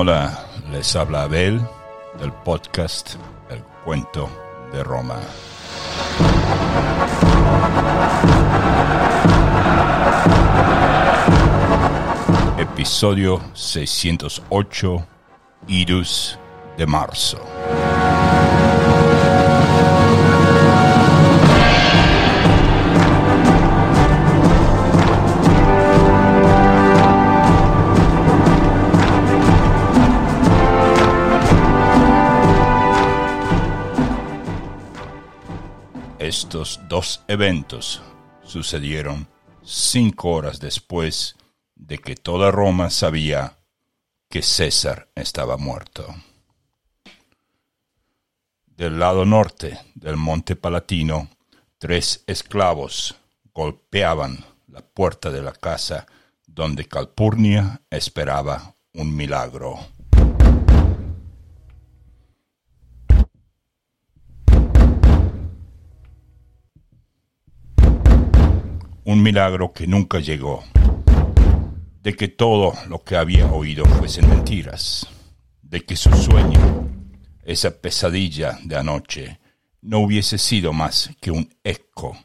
Hola, les habla Abel del podcast El Cuento de Roma. Episodio 608, Irus de marzo. Estos dos eventos sucedieron cinco horas después de que toda Roma sabía que César estaba muerto. Del lado norte del monte Palatino, tres esclavos golpeaban la puerta de la casa donde Calpurnia esperaba un milagro. un milagro que nunca llegó, de que todo lo que había oído fuesen mentiras, de que su sueño, esa pesadilla de anoche, no hubiese sido más que un eco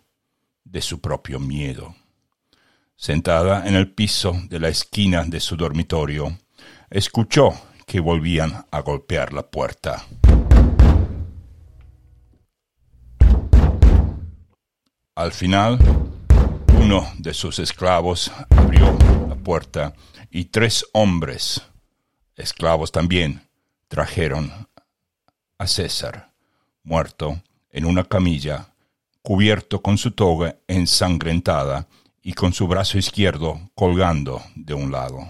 de su propio miedo. Sentada en el piso de la esquina de su dormitorio, escuchó que volvían a golpear la puerta. Al final, uno de sus esclavos abrió puerta y tres hombres, esclavos también, trajeron a César, muerto, en una camilla, cubierto con su toga ensangrentada y con su brazo izquierdo colgando de un lado.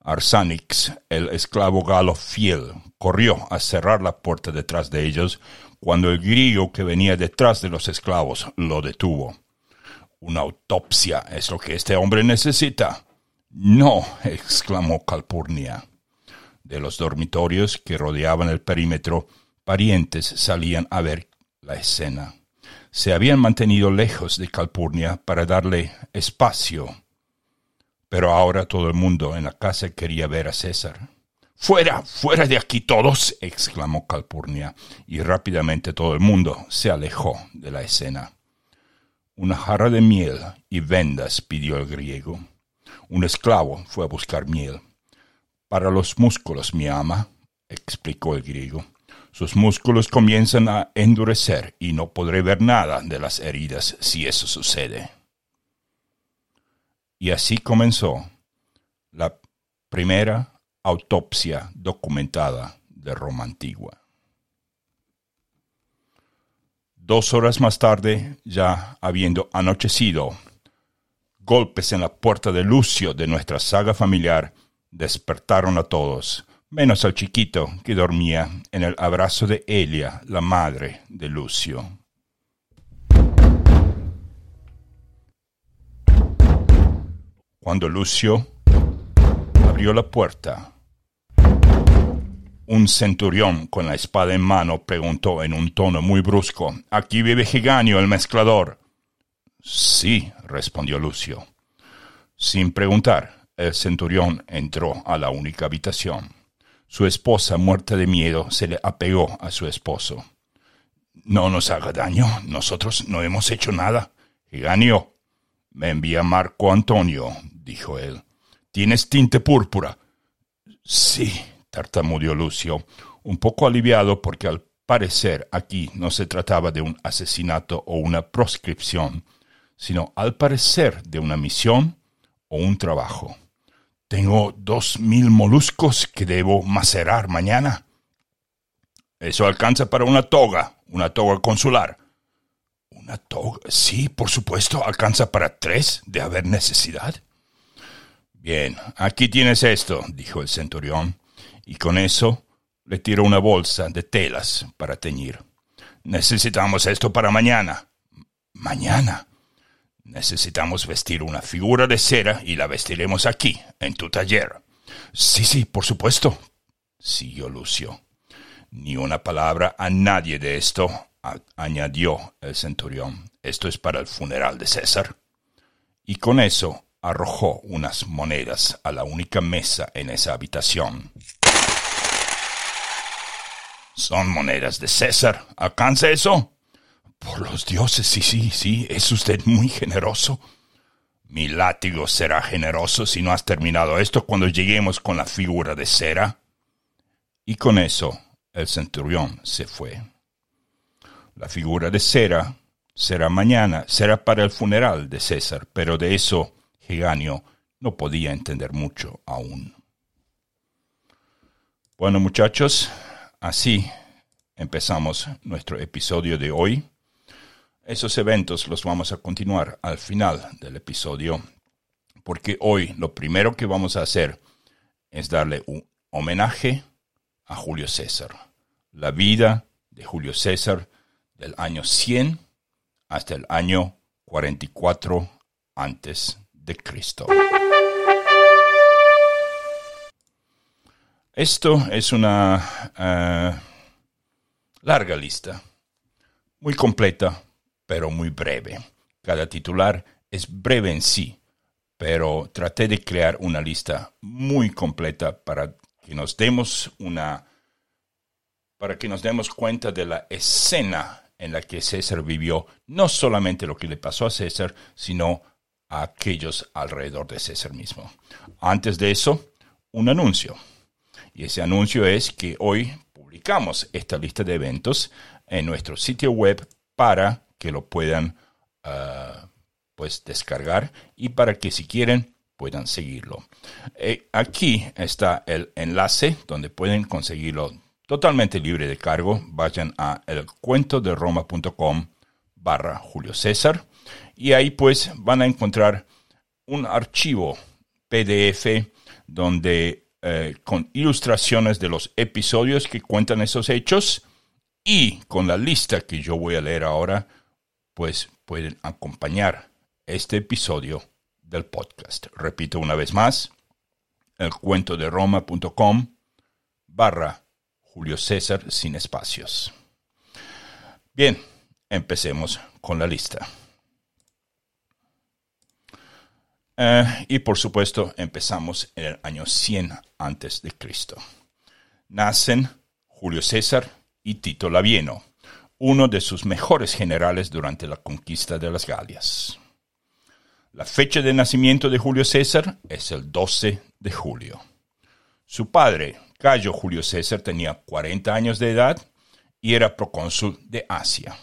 Arsanix, el esclavo galo fiel, corrió a cerrar la puerta detrás de ellos cuando el griego que venía detrás de los esclavos lo detuvo. Una autopsia es lo que este hombre necesita. No, exclamó Calpurnia. De los dormitorios que rodeaban el perímetro, parientes salían a ver la escena. Se habían mantenido lejos de Calpurnia para darle espacio. Pero ahora todo el mundo en la casa quería ver a César. Fuera, fuera de aquí todos, exclamó Calpurnia, y rápidamente todo el mundo se alejó de la escena. Una jarra de miel y vendas pidió el griego. Un esclavo fue a buscar miel. Para los músculos, mi ama, explicó el griego. Sus músculos comienzan a endurecer y no podré ver nada de las heridas si eso sucede. Y así comenzó la primera autopsia documentada de Roma antigua. Dos horas más tarde, ya habiendo anochecido, golpes en la puerta de Lucio de nuestra saga familiar despertaron a todos, menos al chiquito que dormía en el abrazo de Elia, la madre de Lucio. Cuando Lucio abrió la puerta, un centurión con la espada en mano preguntó en un tono muy brusco, ¿Aquí vive Giganio, el mezclador? Sí, respondió Lucio. Sin preguntar, el centurión entró a la única habitación. Su esposa, muerta de miedo, se le apegó a su esposo. No nos haga daño, nosotros no hemos hecho nada. Giganio, me envía Marco Antonio, dijo él. ¿Tienes tinte púrpura? Sí, tartamudeó Lucio, un poco aliviado porque al parecer aquí no se trataba de un asesinato o una proscripción, sino al parecer de una misión o un trabajo. Tengo dos mil moluscos que debo macerar mañana. Eso alcanza para una toga, una toga consular. Una toga, sí, por supuesto, alcanza para tres de haber necesidad. Bien, aquí tienes esto, dijo el centurión y con eso le tiró una bolsa de telas para teñir. Necesitamos esto para mañana. ¿Mañana? Necesitamos vestir una figura de cera y la vestiremos aquí, en tu taller. Sí, sí, por supuesto, siguió Lucio. Ni una palabra a nadie de esto, añadió el centurión. Esto es para el funeral de César. Y con eso arrojó unas monedas a la única mesa en esa habitación. Son monedas de César. ¿Alcanza eso? Por los dioses, sí, sí, sí, es usted muy generoso. Mi látigo será generoso si no has terminado esto cuando lleguemos con la figura de cera. Y con eso el centurión se fue. La figura de cera será mañana, será para el funeral de César, pero de eso Heganio no podía entender mucho aún. Bueno muchachos, así empezamos nuestro episodio de hoy. Esos eventos los vamos a continuar al final del episodio, porque hoy lo primero que vamos a hacer es darle un homenaje a Julio César, la vida de Julio César del año 100 hasta el año 44 antes de Cristo. Esto es una eh, larga lista, muy completa, pero muy breve. Cada titular es breve en sí, pero traté de crear una lista muy completa para que nos demos una para que nos demos cuenta de la escena en la que César vivió, no solamente lo que le pasó a César, sino a aquellos alrededor de César mismo. Antes de eso, un anuncio. Y ese anuncio es que hoy publicamos esta lista de eventos en nuestro sitio web para que lo puedan ah, pues descargar y para que si quieren puedan seguirlo. Eh, aquí está el enlace donde pueden conseguirlo totalmente libre de cargo. Vayan a elcuentoderoma.com barra Julio César y ahí pues van a encontrar un archivo PDF donde eh, con ilustraciones de los episodios que cuentan esos hechos y con la lista que yo voy a leer ahora, pues pueden acompañar este episodio del podcast. Repito una vez más, elcuentoderoma.com barra Julio César sin espacios. Bien, empecemos con la lista. Eh, y por supuesto, empezamos en el año 100 antes de Cristo. Nacen Julio César y Tito Labieno, uno de sus mejores generales durante la conquista de las Galias. La fecha de nacimiento de Julio César es el 12 de julio. Su padre, Cayo Julio César tenía 40 años de edad y era procónsul de Asia.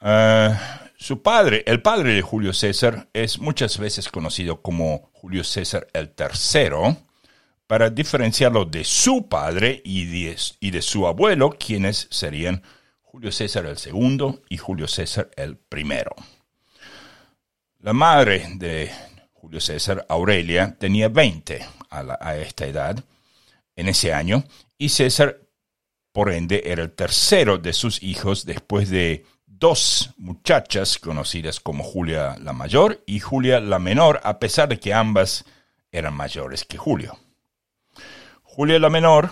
Ah, su padre, el padre de Julio César, es muchas veces conocido como Julio César el Tercero, para diferenciarlo de su padre y de, su abuelo, quienes serían Julio César el Segundo y Julio César el Primero. La madre de Julio César, Aurelia, tenía 20 a esta edad en ese año, y César, por ende, era el tercero de sus hijos después de dos muchachas conocidas como Julia la Mayor y Julia la Menor, a pesar de que ambas eran mayores que Julio. Julia la Menor,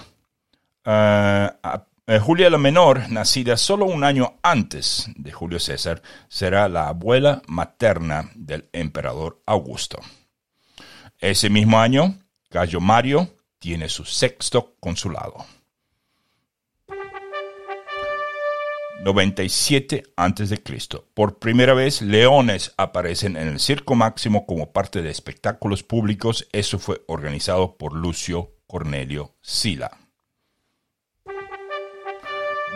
eh, eh, Julia la Menor, nacida solo un año antes de Julio César, será la abuela materna del emperador Augusto. Ese mismo año, Cayo Mario tiene su sexto consulado. 97 a.C. Por primera vez, leones aparecen en el Circo Máximo como parte de espectáculos públicos. Eso fue organizado por Lucio Cornelio Sila.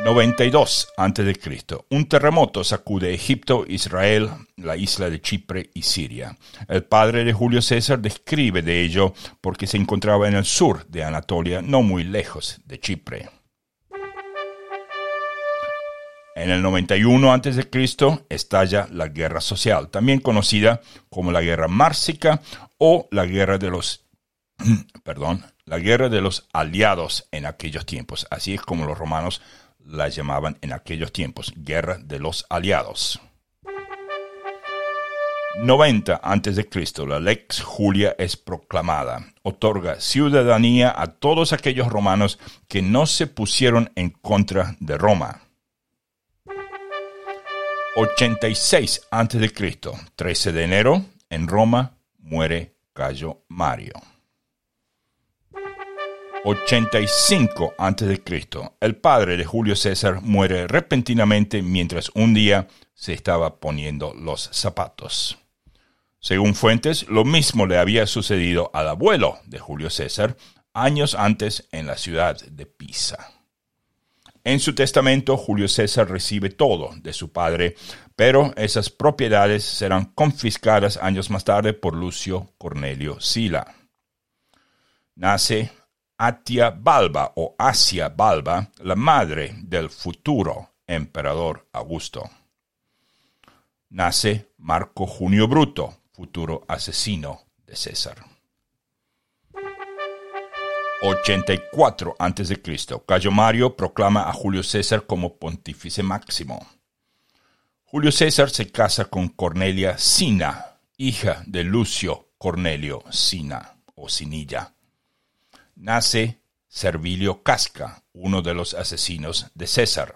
92 a.C. Un terremoto sacude Egipto, Israel, la isla de Chipre y Siria. El padre de Julio César describe de ello porque se encontraba en el sur de Anatolia, no muy lejos de Chipre. En el 91 a.C. estalla la guerra social, también conocida como la guerra mársica o la guerra de los perdón, la guerra de los aliados en aquellos tiempos. Así es como los romanos la llamaban en aquellos tiempos Guerra de los Aliados. 90 a.C., la Lex Julia es proclamada. Otorga ciudadanía a todos aquellos romanos que no se pusieron en contra de Roma. 86 a.C., 13 de enero, en Roma muere Cayo Mario. 85 a.C., el padre de Julio César muere repentinamente mientras un día se estaba poniendo los zapatos. Según fuentes, lo mismo le había sucedido al abuelo de Julio César años antes en la ciudad de Pisa. En su testamento, Julio César recibe todo de su padre, pero esas propiedades serán confiscadas años más tarde por Lucio Cornelio Sila. Nace Atia Balba o Asia Balba, la madre del futuro emperador Augusto. Nace Marco Junio Bruto, futuro asesino de César. 84 a.C. Cayo Mario proclama a Julio César como pontífice máximo. Julio César se casa con Cornelia Sina, hija de Lucio Cornelio Sina o Sinilla. Nace Servilio Casca, uno de los asesinos de César.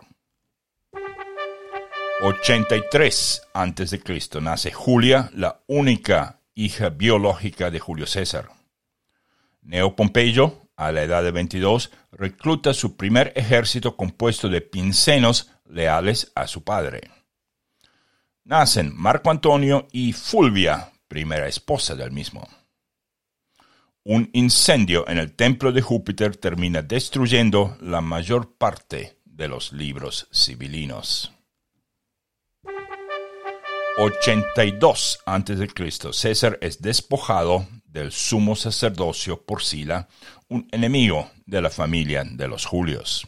83 a.C. nace Julia, la única hija biológica de Julio César. Neo Pompeyo, a la edad de 22, recluta su primer ejército compuesto de pincenos leales a su padre. Nacen Marco Antonio y Fulvia, primera esposa del mismo. Un incendio en el templo de Júpiter termina destruyendo la mayor parte de los libros civilinos. 82 a.C., César es despojado del sumo sacerdocio por Sila, un enemigo de la familia de los Julios.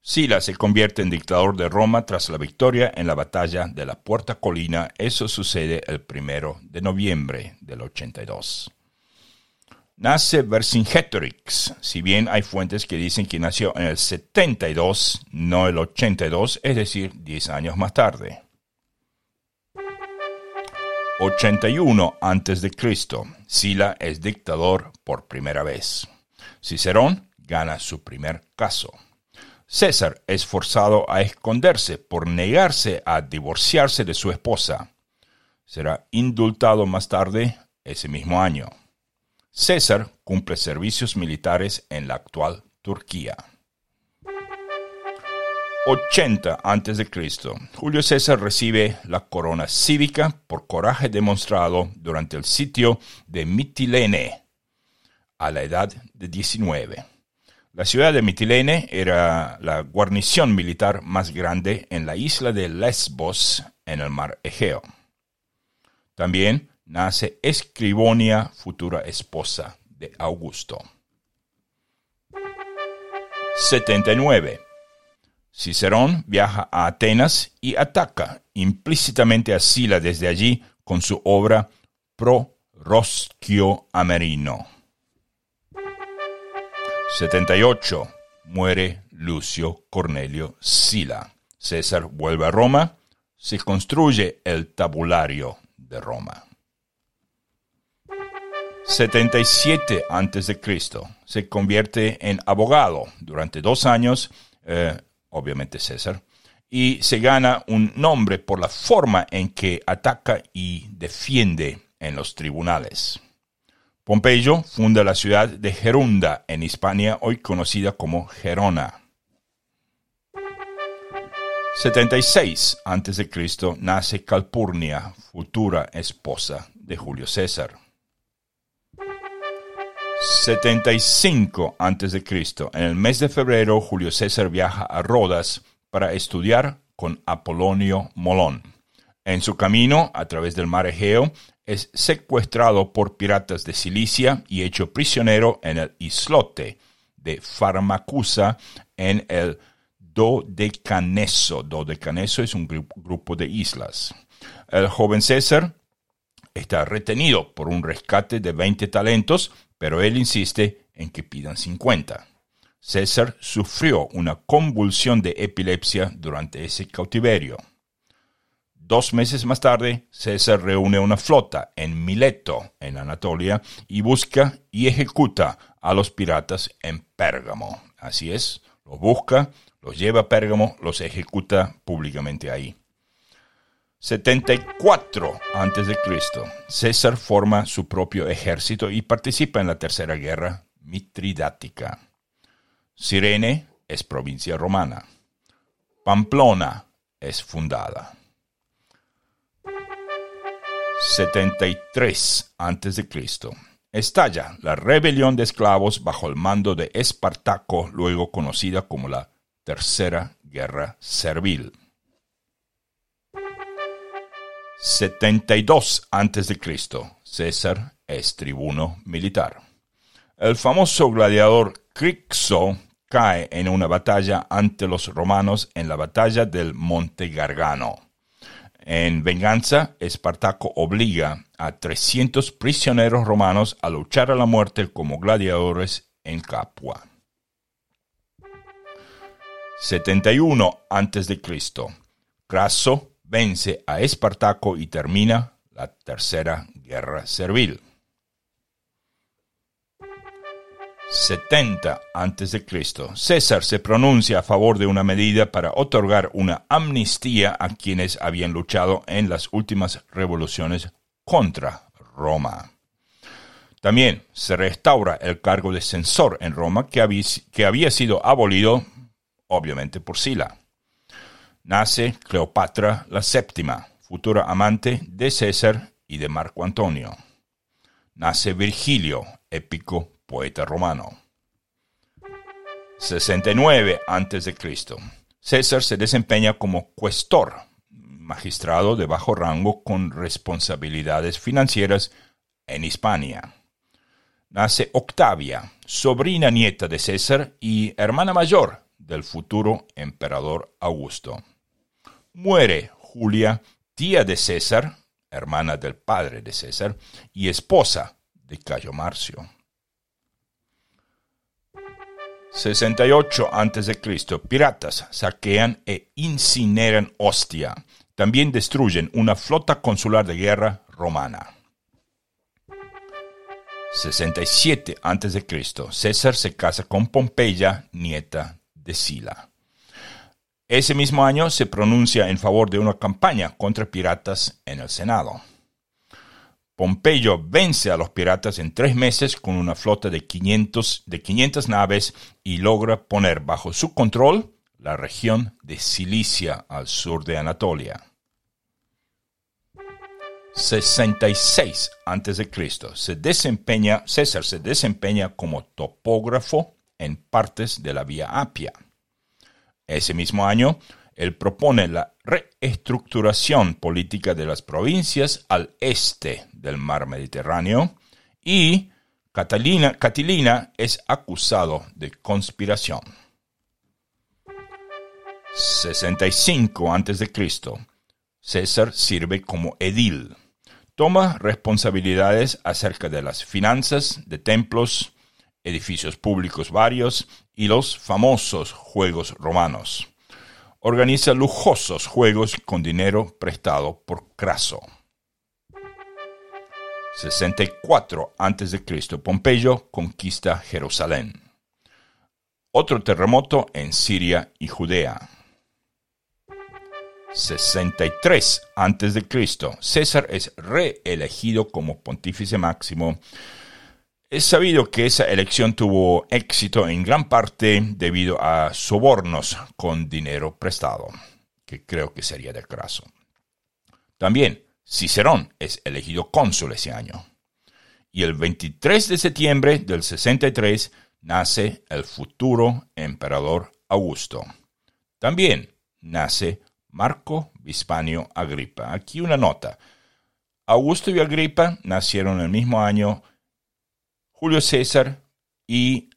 Sila se convierte en dictador de Roma tras la victoria en la batalla de la Puerta Colina. Eso sucede el primero de noviembre del 82. Nace Vercingetorix, si bien hay fuentes que dicen que nació en el 72, no el 82, es decir, 10 años más tarde. 81 a.C. Sila es dictador por primera vez. Cicerón gana su primer caso. César es forzado a esconderse por negarse a divorciarse de su esposa. Será indultado más tarde ese mismo año. César cumple servicios militares en la actual Turquía. 80 a.C. Julio César recibe la corona cívica por coraje demostrado durante el sitio de Mitilene a la edad de 19. La ciudad de Mitilene era la guarnición militar más grande en la isla de Lesbos en el mar Egeo. También nace Escribonia, futura esposa de Augusto. 79 Cicerón viaja a Atenas y ataca implícitamente a Sila desde allí con su obra Pro Roscio Amerino. 78. Muere Lucio Cornelio Sila. César vuelve a Roma. Se construye el tabulario de Roma. 77 a.C. Se convierte en abogado durante dos años. Eh, obviamente César, y se gana un nombre por la forma en que ataca y defiende en los tribunales. Pompeyo funda la ciudad de Gerunda en Hispania, hoy conocida como Gerona. 76 a.C. nace Calpurnia, futura esposa de Julio César. 75 a.C. En el mes de febrero, Julio César viaja a Rodas para estudiar con Apolonio Molón. En su camino, a través del mar Egeo, es secuestrado por piratas de Cilicia y hecho prisionero en el islote de Farmacusa en el Dodecaneso. Dodecaneso es un grupo de islas. El joven César está retenido por un rescate de 20 talentos pero él insiste en que pidan 50. César sufrió una convulsión de epilepsia durante ese cautiverio. Dos meses más tarde, César reúne una flota en Mileto, en Anatolia, y busca y ejecuta a los piratas en Pérgamo. Así es, los busca, los lleva a Pérgamo, los ejecuta públicamente ahí. 74 a.C. César forma su propio ejército y participa en la Tercera Guerra Mitridática. Sirene es provincia romana. Pamplona es fundada. 73 a.C. Estalla la rebelión de esclavos bajo el mando de Espartaco, luego conocida como la Tercera Guerra Servil. 72 a.C. César es tribuno militar. El famoso gladiador Crixo cae en una batalla ante los romanos en la batalla del Monte Gargano. En venganza, Espartaco obliga a 300 prisioneros romanos a luchar a la muerte como gladiadores en Capua. 71 a.C. Craso vence a Espartaco y termina la Tercera Guerra Servil. 70 a.C. César se pronuncia a favor de una medida para otorgar una amnistía a quienes habían luchado en las últimas revoluciones contra Roma. También se restaura el cargo de censor en Roma que había, que había sido abolido, obviamente, por Sila nace Cleopatra la séptima, futura amante de César y de Marco Antonio. Nace Virgilio, épico poeta romano. 69 a.C. César se desempeña como cuestor, magistrado de bajo rango con responsabilidades financieras en Hispania. Nace Octavia, sobrina nieta de César y hermana mayor del futuro emperador Augusto muere Julia, tía de César, hermana del padre de César, y esposa de Cayo Marcio. 68 a.C. Piratas saquean e incineran Ostia. También destruyen una flota consular de guerra romana. 67 a.C. César se casa con Pompeya, nieta de Sila. Ese mismo año se pronuncia en favor de una campaña contra piratas en el Senado. Pompeyo vence a los piratas en tres meses con una flota de 500, de 500 naves y logra poner bajo su control la región de Cilicia al sur de Anatolia. 66 a.C. Se desempeña, César se desempeña como topógrafo en partes de la Vía Apia. Ese mismo año, él propone la reestructuración política de las provincias al este del mar Mediterráneo y Catalina, Catilina es acusado de conspiración. 65 a.C. César sirve como edil. Toma responsabilidades acerca de las finanzas de templos, edificios públicos varios y los famosos Juegos Romanos. Organiza lujosos juegos con dinero prestado por Craso. 64 a.C. Pompeyo conquista Jerusalén. Otro terremoto en Siria y Judea. 63 a.C. César es reelegido como pontífice máximo es sabido que esa elección tuvo éxito en gran parte debido a sobornos con dinero prestado, que creo que sería de Craso. También Cicerón es elegido cónsul ese año. Y el 23 de septiembre del 63 nace el futuro emperador Augusto. También nace Marco Vispanio Agripa. Aquí una nota. Augusto y Agripa nacieron el mismo año Julio César y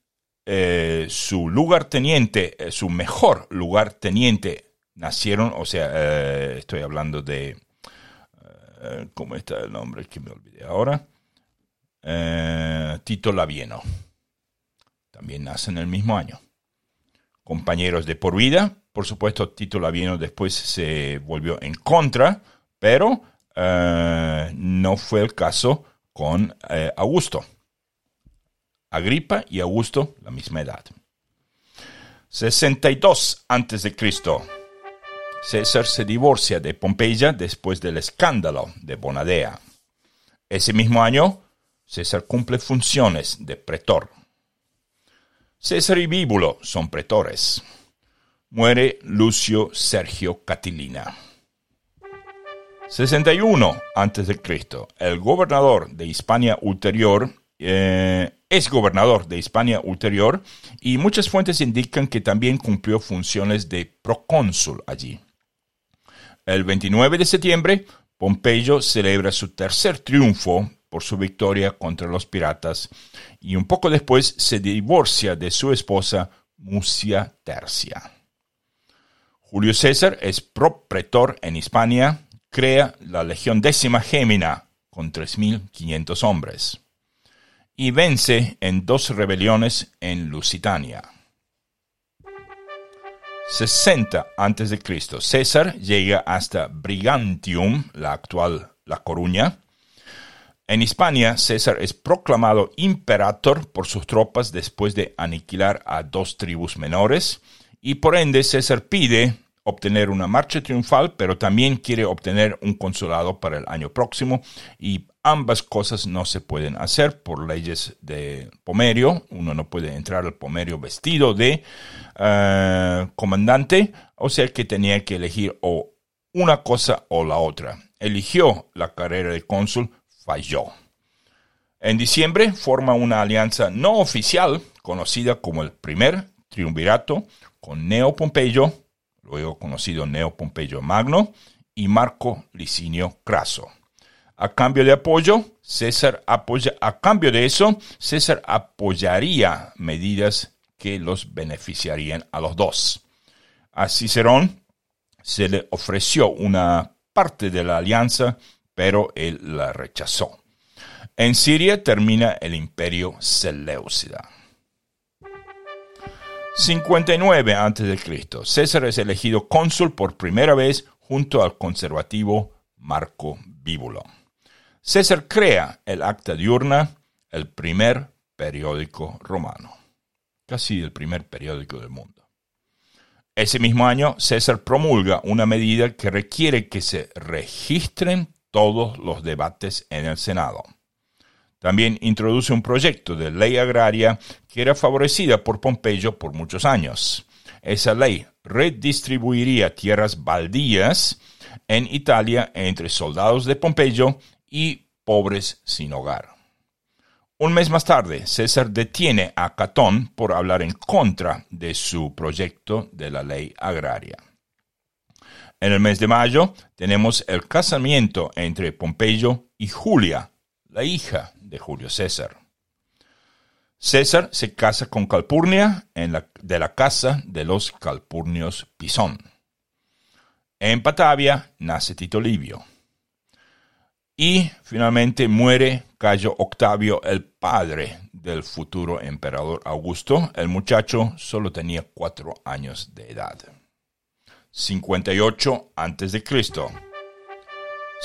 eh, su lugarteniente, eh, su mejor lugarteniente, nacieron, o sea, eh, estoy hablando de, ¿cómo está el nombre? Que me olvidé ahora. Tito Lavieno. También nace en el mismo año. Compañeros de por vida, por supuesto, Tito Lavieno después se volvió en contra pero no fue el caso con Augusto. Agripa y Augusto, la misma edad. 62 a.C. César se divorcia de Pompeya después del escándalo de Bonadea. Ese mismo año, César cumple funciones de pretor. César y Bíbulo son pretores. Muere Lucio Sergio Catilina. 61 a.C. El gobernador de Hispania Ulterior eh, es gobernador de Hispania Ulterior y muchas fuentes indican que también cumplió funciones de procónsul allí. El 29 de septiembre, Pompeyo celebra su tercer triunfo por su victoria contra los piratas y un poco después se divorcia de su esposa Mucia Tercia. Julio César es propretor en Hispania, crea la Legión décima Gémina con 3.500 hombres y vence en dos rebeliones en Lusitania. 60 a.C. César llega hasta Brigantium, la actual La Coruña. En Hispania, César es proclamado imperator por sus tropas después de aniquilar a dos tribus menores, y por ende César pide obtener una marcha triunfal, pero también quiere obtener un consulado para el año próximo y ambas cosas no se pueden hacer por leyes de Pomerio. Uno no puede entrar al Pomerio vestido de eh, comandante, o sea que tenía que elegir o una cosa o la otra. Eligió la carrera de cónsul, falló. En diciembre forma una alianza no oficial conocida como el primer triunvirato con Neo Pompeyo, luego conocido Neo Pompeyo Magno, y Marco Licinio Craso. A cambio de apoyo, César apoya, a cambio de eso, César apoyaría medidas que los beneficiarían a los dos. A Cicerón se le ofreció una parte de la alianza, pero él la rechazó. En Siria termina el imperio Seleucida. 59 a.C. César es elegido cónsul por primera vez junto al conservativo Marco Bíbulo. César crea el Acta Diurna, el primer periódico romano, casi el primer periódico del mundo. Ese mismo año, César promulga una medida que requiere que se registren todos los debates en el Senado. También introduce un proyecto de ley agraria que era favorecida por Pompeyo por muchos años. Esa ley redistribuiría tierras baldías en Italia entre soldados de Pompeyo y pobres sin hogar. Un mes más tarde, César detiene a Catón por hablar en contra de su proyecto de la ley agraria. En el mes de mayo tenemos el casamiento entre Pompeyo y Julia, la hija de Julio César. César se casa con Calpurnia de la casa de los Calpurnios Pisón. En Patavia nace Tito Livio. Y finalmente muere Cayo Octavio, el padre del futuro emperador Augusto. El muchacho solo tenía cuatro años de edad. 58 a.C.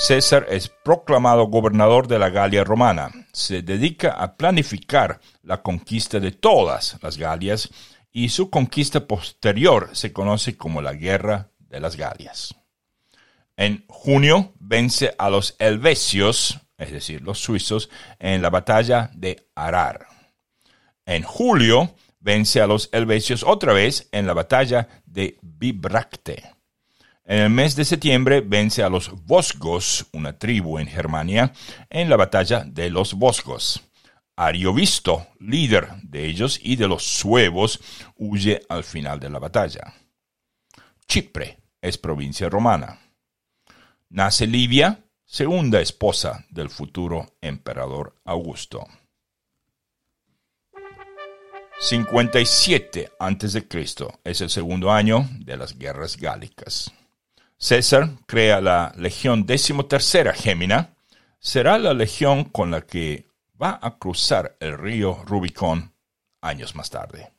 César es proclamado gobernador de la Galia romana. Se dedica a planificar la conquista de todas las Galias y su conquista posterior se conoce como la Guerra de las Galias. En junio vence a los helvecios, es decir, los suizos, en la batalla de Arar. En julio vence a los helvecios otra vez en la batalla de Bibracte. En el mes de septiembre vence a los Vosgos, una tribu en Germania, en la batalla de los Vosgos. Ariovisto, líder de ellos y de los suevos, huye al final de la batalla. Chipre es provincia romana. Nace Livia, segunda esposa del futuro emperador Augusto. 57 a.C. es el segundo año de las guerras gálicas. César crea la Legión XIII Gémina. Será la legión con la que va a cruzar el río Rubicón años más tarde.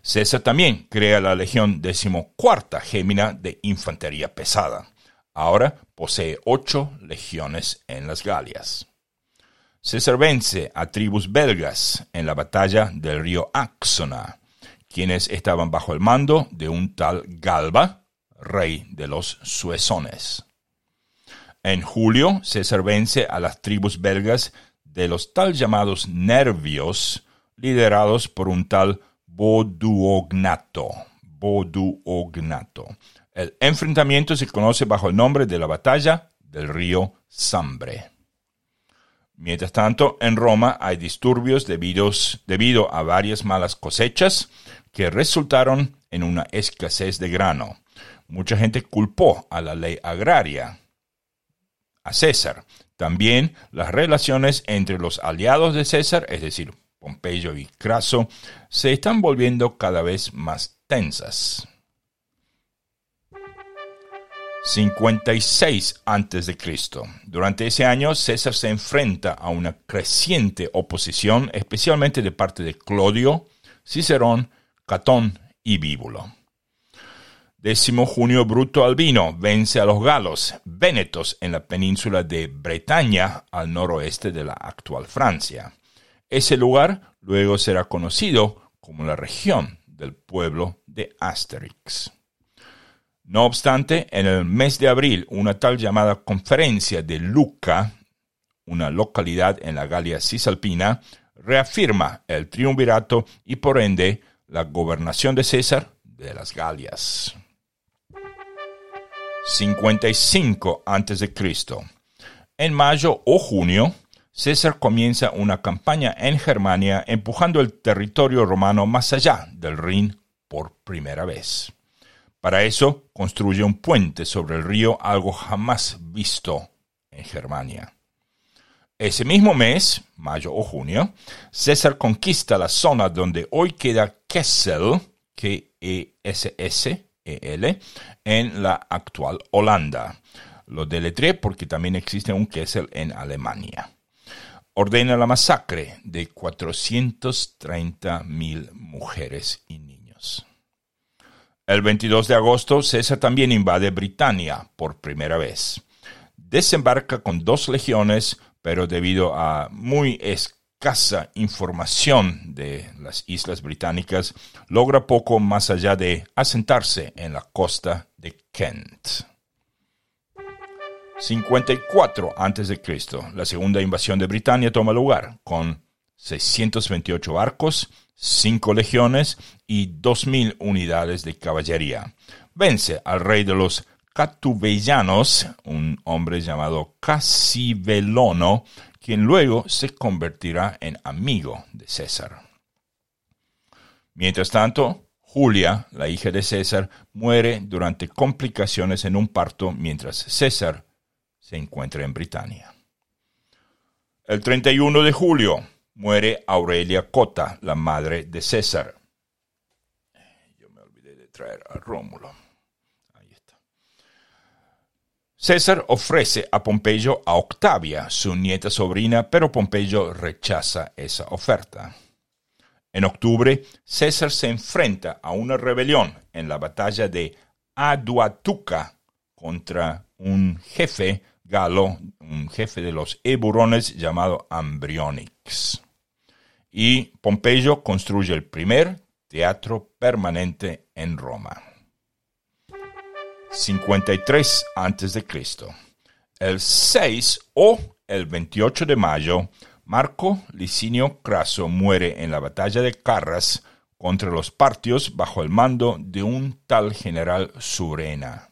César también crea la Legión XIV Gémina de Infantería Pesada Ahora posee ocho legiones en las Galias. César vence a tribus belgas en la batalla del río Axona, quienes estaban bajo el mando de un tal Galba, rey de los suezones. En julio, César vence a las tribus belgas de los tal llamados nervios, liderados por un tal Boduognato. Boduognato. El enfrentamiento se conoce bajo el nombre de la batalla del río Sambre. Mientras tanto, en Roma hay disturbios debido a varias malas cosechas que resultaron en una escasez de grano. Mucha gente culpó a la ley agraria, a César. También las relaciones entre los aliados de César, es decir, Pompeyo y Craso, se están volviendo cada vez más tensas. 56 a.C. Durante ese año, César se enfrenta a una creciente oposición, especialmente de parte de Clodio, Cicerón, Catón y Bíbulo. Décimo junio Bruto Albino vence a los galos vénetos en la península de Bretaña al noroeste de la actual Francia. Ese lugar luego será conocido como la región del pueblo de Asterix. No obstante, en el mes de abril, una tal llamada Conferencia de Luca, una localidad en la Galia Cisalpina, reafirma el triunvirato y por ende la gobernación de César de las Galias. 55 a.C. En mayo o junio, César comienza una campaña en Germania empujando el territorio romano más allá del Rin por primera vez. Para eso construye un puente sobre el río, algo jamás visto en Germania. Ese mismo mes, mayo o junio, César conquista la zona donde hoy queda Kessel, K-E-S-S, En la actual Holanda. Lo deletré porque también existe un Kessel en Alemania. Ordena la masacre de 430.000 mujeres y niños. El 22 de agosto, César también invade Britania por primera vez. Desembarca con dos legiones, pero debido a muy información de las islas británicas, logra poco más allá de asentarse en la costa de Kent. 54 a.C. La segunda invasión de Britania toma lugar con 628 barcos, 5 legiones y 2.000 unidades de caballería. Vence al rey de los Catubellanos, un hombre llamado Casivelono, quien luego se convertirá en amigo de César. Mientras tanto, Julia, la hija de César, muere durante complicaciones en un parto mientras César se encuentra en Britania. El 31 de julio muere Aurelia Cota, la madre de César. Yo me olvidé de traer a Rómulo. César ofrece a Pompeyo a Octavia, su nieta sobrina, pero Pompeyo rechaza esa oferta. En octubre, César se enfrenta a una rebelión en la batalla de Aduatuca contra un jefe galo, un jefe de los eburones llamado Ambrionix. Y Pompeyo construye el primer teatro permanente en Roma. 53 a.C. El 6 o el 28 de mayo, Marco Licinio Craso muere en la batalla de Carras contra los partios bajo el mando de un tal general Surena.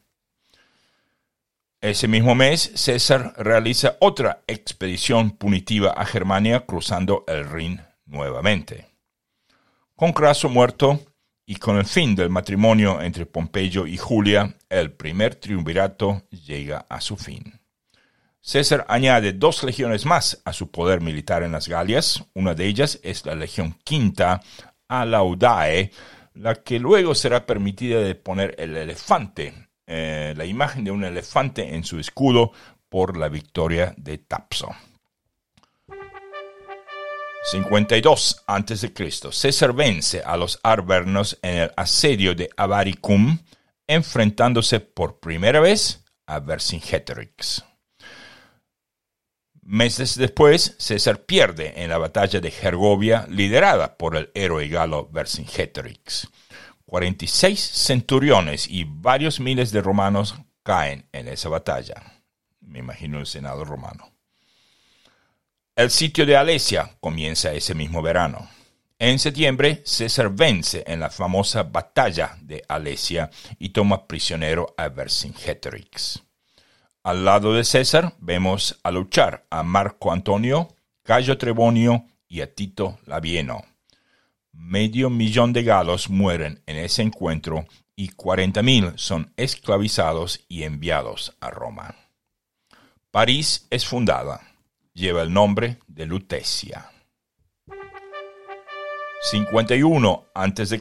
Ese mismo mes, César realiza otra expedición punitiva a Germania cruzando el Rin nuevamente. Con Craso muerto, y con el fin del matrimonio entre Pompeyo y Julia, el primer triunvirato llega a su fin. César añade dos legiones más a su poder militar en las Galias. Una de ellas es la legión quinta, Alaudae, la que luego será permitida de poner el elefante, eh, la imagen de un elefante en su escudo por la victoria de Tapso. 52 a.C. César vence a los arvernos en el asedio de Avaricum, enfrentándose por primera vez a Vercingetorix. Meses después, César pierde en la batalla de Gergovia liderada por el héroe galo Vercingetorix. 46 centuriones y varios miles de romanos caen en esa batalla. Me imagino el Senado romano. El sitio de Alesia comienza ese mismo verano. En septiembre, César vence en la famosa batalla de Alesia y toma prisionero a Vercingetorix. Al lado de César vemos a luchar a Marco Antonio, Cayo Trebonio y a Tito Labieno. Medio millón de galos mueren en ese encuentro y 40.000 son esclavizados y enviados a Roma. París es fundada. Lleva el nombre de Lutecia. 51 a.C.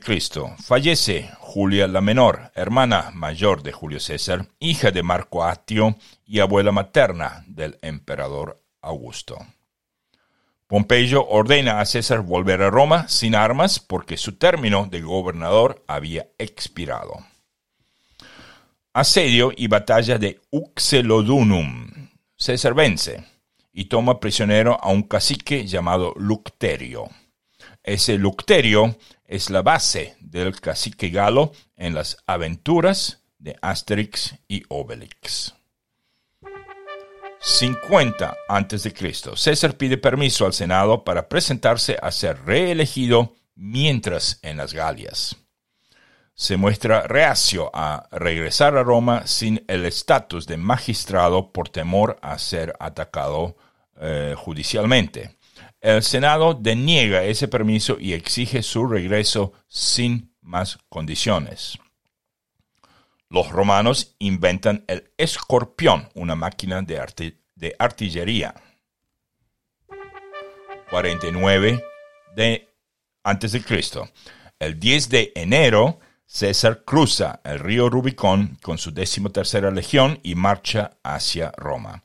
Fallece Julia la Menor, hermana mayor de Julio César, hija de Marco Atio y abuela materna del emperador Augusto. Pompeyo ordena a César volver a Roma sin armas porque su término de gobernador había expirado. Asedio y batalla de Uxelodunum. César vence y toma prisionero a un cacique llamado Lucterio. Ese Lucterio es la base del cacique galo en las aventuras de Asterix y Obelix. 50 a.C. César pide permiso al Senado para presentarse a ser reelegido mientras en las Galias. Se muestra reacio a regresar a Roma sin el estatus de magistrado por temor a ser atacado eh, judicialmente. El Senado deniega ese permiso y exige su regreso sin más condiciones. Los romanos inventan el escorpión, una máquina de, artillería. 49 de antes de Cristo. El 10 de enero, César cruza el río Rubicón con su decimotercera legión y marcha hacia Roma.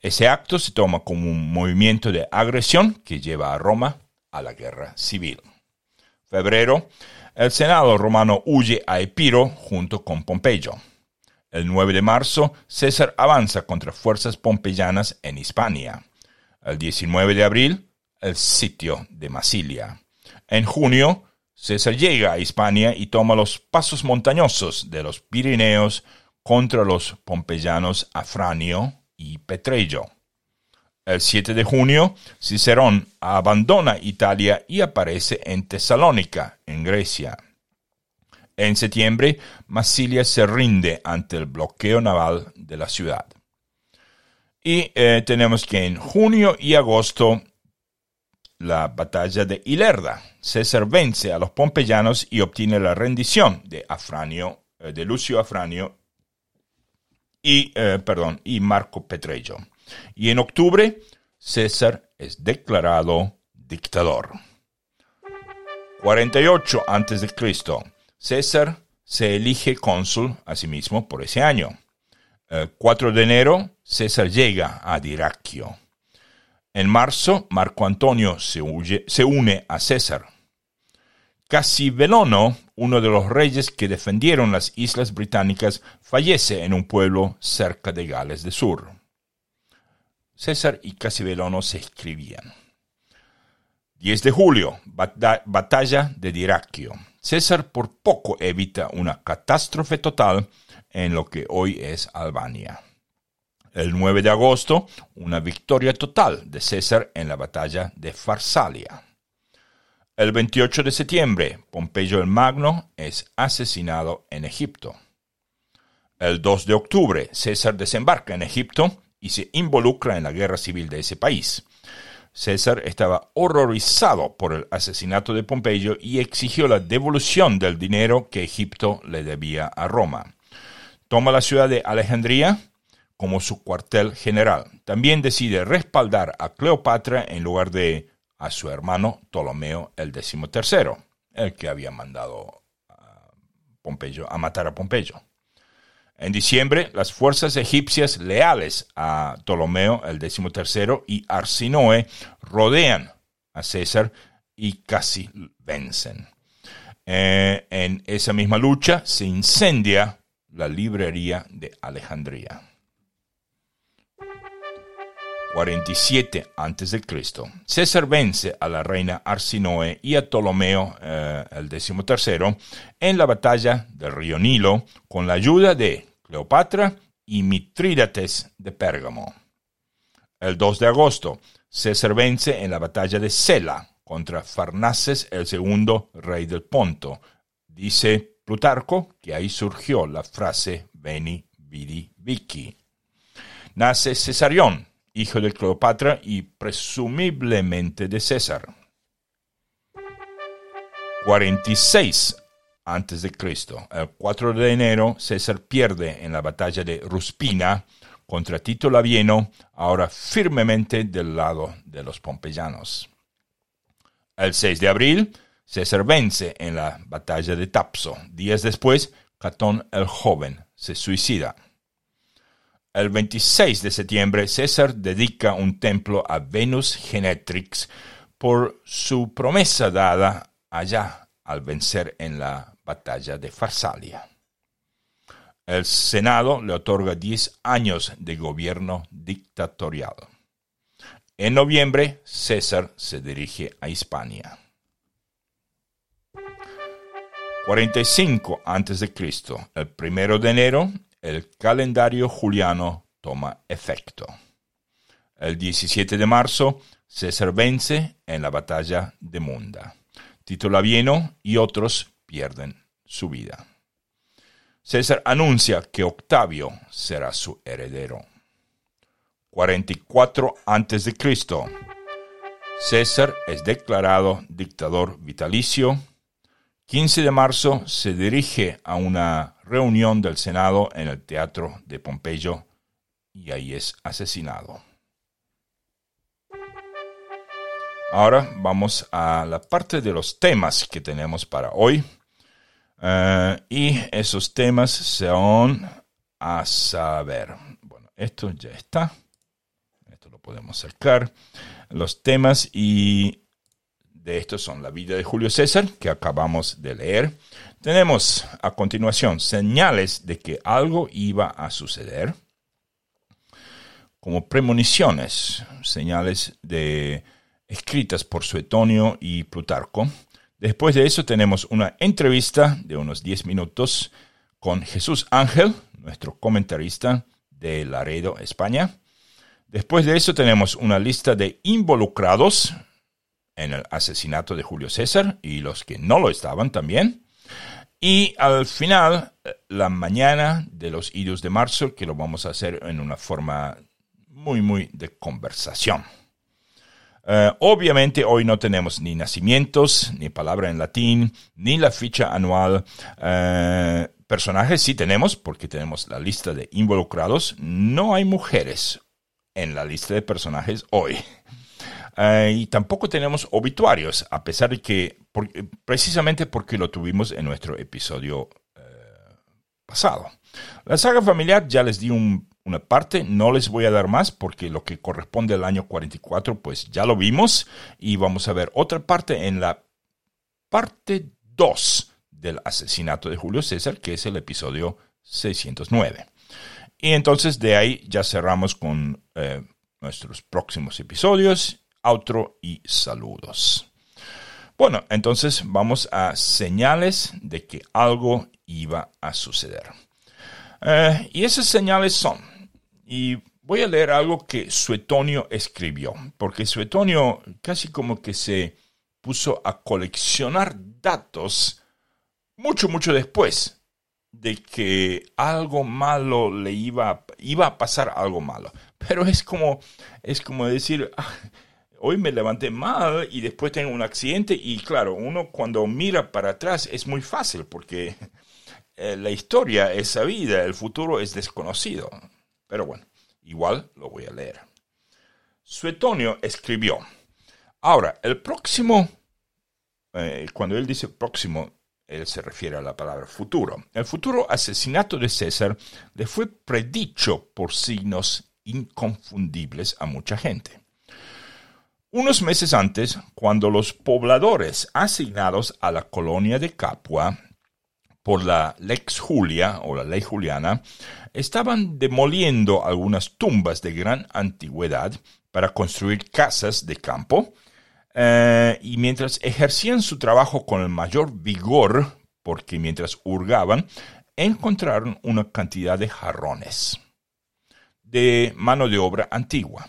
Ese acto se toma como un movimiento de agresión que lleva a Roma a la guerra civil. Febrero, el Senado romano huye a Epiro junto con Pompeyo. El 9 de marzo, César avanza contra fuerzas pompeyanas en Hispania. El 19 de abril, el sitio de Masilia. En junio, César llega a Hispania y toma los pasos montañosos de los Pirineos contra los pompeyanos Afranio, y Petreyo. El 7 de junio, Cicerón abandona Italia y aparece en Tesalónica, en Grecia. En septiembre, Massilia se rinde ante el bloqueo naval de la ciudad. Y eh, tenemos que en junio y agosto, la batalla de Ilerda. César vence a los pompeyanos y obtiene la rendición de Afranio, eh, de Lucio Afranio y, eh, perdón, y Marco Petrejo. Y en octubre, César es declarado dictador. 48 a.C. César se elige cónsul a sí mismo por ese año. El 4 de enero, César llega a Diraquio. En marzo, Marco Antonio se, une a César. Casivelono, uno de los reyes que defendieron las islas británicas, fallece en un pueblo cerca de Gales del Sur. César y Casivelono se escribían. 10 de julio, batalla de Diraquio. César por poco evita una catástrofe total en lo que hoy es Albania. El 9 de agosto, una victoria total de César en la batalla de Farsalia. El 28 de septiembre, Pompeyo el Magno es asesinado en Egipto. El 2 de octubre, César desembarca en Egipto y se involucra en la guerra civil de ese país. César estaba horrorizado por el asesinato de Pompeyo y exigió la devolución del dinero que Egipto le debía a Roma. Toma la ciudad de Alejandría como su cuartel general. También decide respaldar a Cleopatra en lugar de a su hermano Ptolomeo el XIII, el que había mandado a, Pompeyo, a matar a Pompeyo. En diciembre, las fuerzas egipcias leales a Ptolomeo el XIII y Arsinoe rodean a César y casi vencen. Eh, en esa misma lucha se incendia la librería de Alejandría. 47 a.C. César vence a la reina Arsinoe y a Ptolomeo eh, el XIII en la batalla del río Nilo con la ayuda de Cleopatra y Mitrídates de Pérgamo. El 2 de agosto, César vence en la batalla de Sela contra Farnaces el segundo rey del Ponto. Dice Plutarco que ahí surgió la frase Veni, Vidi, Vici. Nace Cesarión, hijo de Cleopatra y presumiblemente de César. 46 antes de Cristo. El 4 de enero, César pierde en la batalla de Ruspina contra Tito Labieno, ahora firmemente del lado de los pompeyanos. El 6 de abril, César vence en la batalla de Tapso. Días después, Catón el joven se suicida. El 26 de septiembre, César dedica un templo a Venus Genetrix por su promesa dada allá al vencer en la batalla de Farsalia. El Senado le otorga 10 años de gobierno dictatorial. En noviembre, César se dirige a Hispania. 45 a.C., el primero de enero, el calendario juliano toma efecto. El 17 de marzo, César vence en la batalla de Munda. Tito Labieno y otros pierden su vida. César anuncia que Octavio será su heredero. 44 a.C. César es declarado dictador vitalicio 15 de marzo se dirige a una reunión del Senado en el Teatro de Pompeyo y ahí es asesinado. Ahora vamos a la parte de los temas que tenemos para hoy. Eh, y esos temas son a saber. Bueno, esto ya está. Esto lo podemos sacar. Los temas y de estos son la vida de Julio César, que acabamos de leer. Tenemos a continuación señales de que algo iba a suceder, como premoniciones, señales de, escritas por Suetonio y Plutarco. Después de eso tenemos una entrevista de unos 10 minutos con Jesús Ángel, nuestro comentarista de Laredo, España. Después de eso tenemos una lista de involucrados en el asesinato de Julio César y los que no lo estaban también. Y al final, la mañana de los idos de marzo, que lo vamos a hacer en una forma muy, muy de conversación. Eh, obviamente hoy no tenemos ni nacimientos, ni palabra en latín, ni la ficha anual. Eh, personajes sí tenemos, porque tenemos la lista de involucrados. No hay mujeres en la lista de personajes hoy. Eh, y tampoco tenemos obituarios, a pesar de que, precisamente porque lo tuvimos en nuestro episodio eh, pasado. La saga familiar ya les di una parte, no les voy a dar más porque lo que corresponde al año 44 pues ya lo vimos y vamos a ver otra parte en la parte 2 del asesinato de Julio César, que es el episodio 609. Y entonces de ahí ya cerramos con eh, nuestros próximos episodios outro y saludos. Bueno, entonces vamos a señales de que algo iba a suceder. Eh, y esas señales son, y voy a leer algo que Suetonio escribió, porque Suetonio casi como que se puso a coleccionar datos mucho, mucho después de que algo malo le iba, iba a pasar algo malo. Pero es como, es como decir, ah, hoy me levanté mal y después tengo un accidente y claro, uno cuando mira para atrás es muy fácil porque eh, la historia es sabida, el futuro es desconocido. Pero bueno, igual lo voy a leer. Suetonio escribió, ahora, el próximo, eh, cuando él dice próximo, él se refiere a la palabra futuro. El futuro asesinato de César le fue predicho por signos inconfundibles a mucha gente. Unos meses antes, cuando los pobladores asignados a la colonia de Capua por la Lex Julia o la ley juliana estaban demoliendo algunas tumbas de gran antigüedad, para construir casas de campo, eh, y mientras ejercían su trabajo con el mayor vigor, porque mientras hurgaban, encontraron una cantidad de jarrones de mano de obra antigua.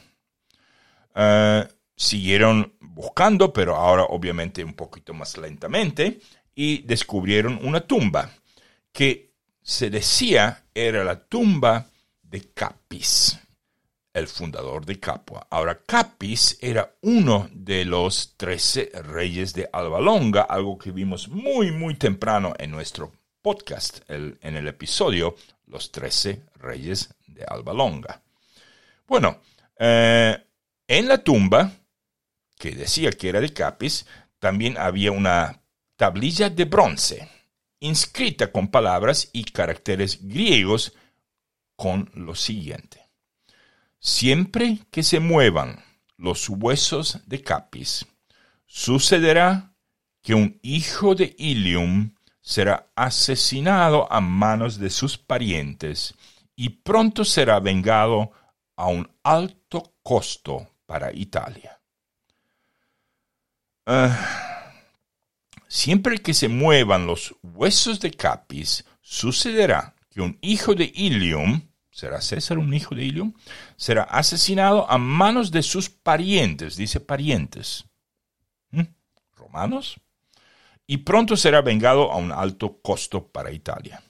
Eh, siguieron buscando, pero ahora obviamente un poquito más lentamente, y descubrieron una tumba que se decía era la tumba de Capis, el fundador de Capua. Ahora, Capis era uno de los trece reyes de Albalonga, algo que vimos muy, muy temprano en nuestro podcast, en el episodio Los trece reyes de Albalonga. Bueno, eh, en la tumba, que decía que era de Capis, también había una tablilla de bronce, inscrita con palabras y caracteres griegos con lo siguiente. Siempre que se muevan los huesos de Capis, sucederá que un hijo de Ilium será asesinado a manos de sus parientes y pronto será vengado a un alto costo para Italia. Ah, siempre que se muevan los huesos de Capis, sucederá que un hijo de Ilium, será César un hijo de Ilium, será asesinado a manos de sus parientes, dice parientes, ¿Mm? romanos, y pronto será vengado a un alto costo para Italia.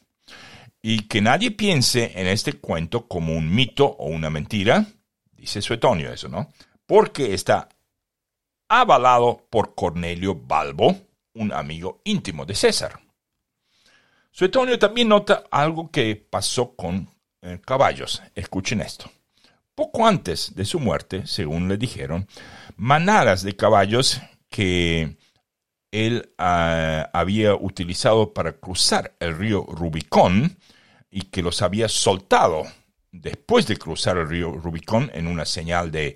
Y que nadie piense en este cuento como un mito o una mentira, dice Suetonio eso, ¿no? Porque está avalado por Cornelio Balbo, un amigo íntimo de César. Suetonio también nota algo que pasó con eh, caballos. Escuchen esto. Poco antes de su muerte, según le dijeron, manadas de caballos que él ah, había utilizado para cruzar el río Rubicón y que los había soltado después de cruzar el río Rubicón en una señal de,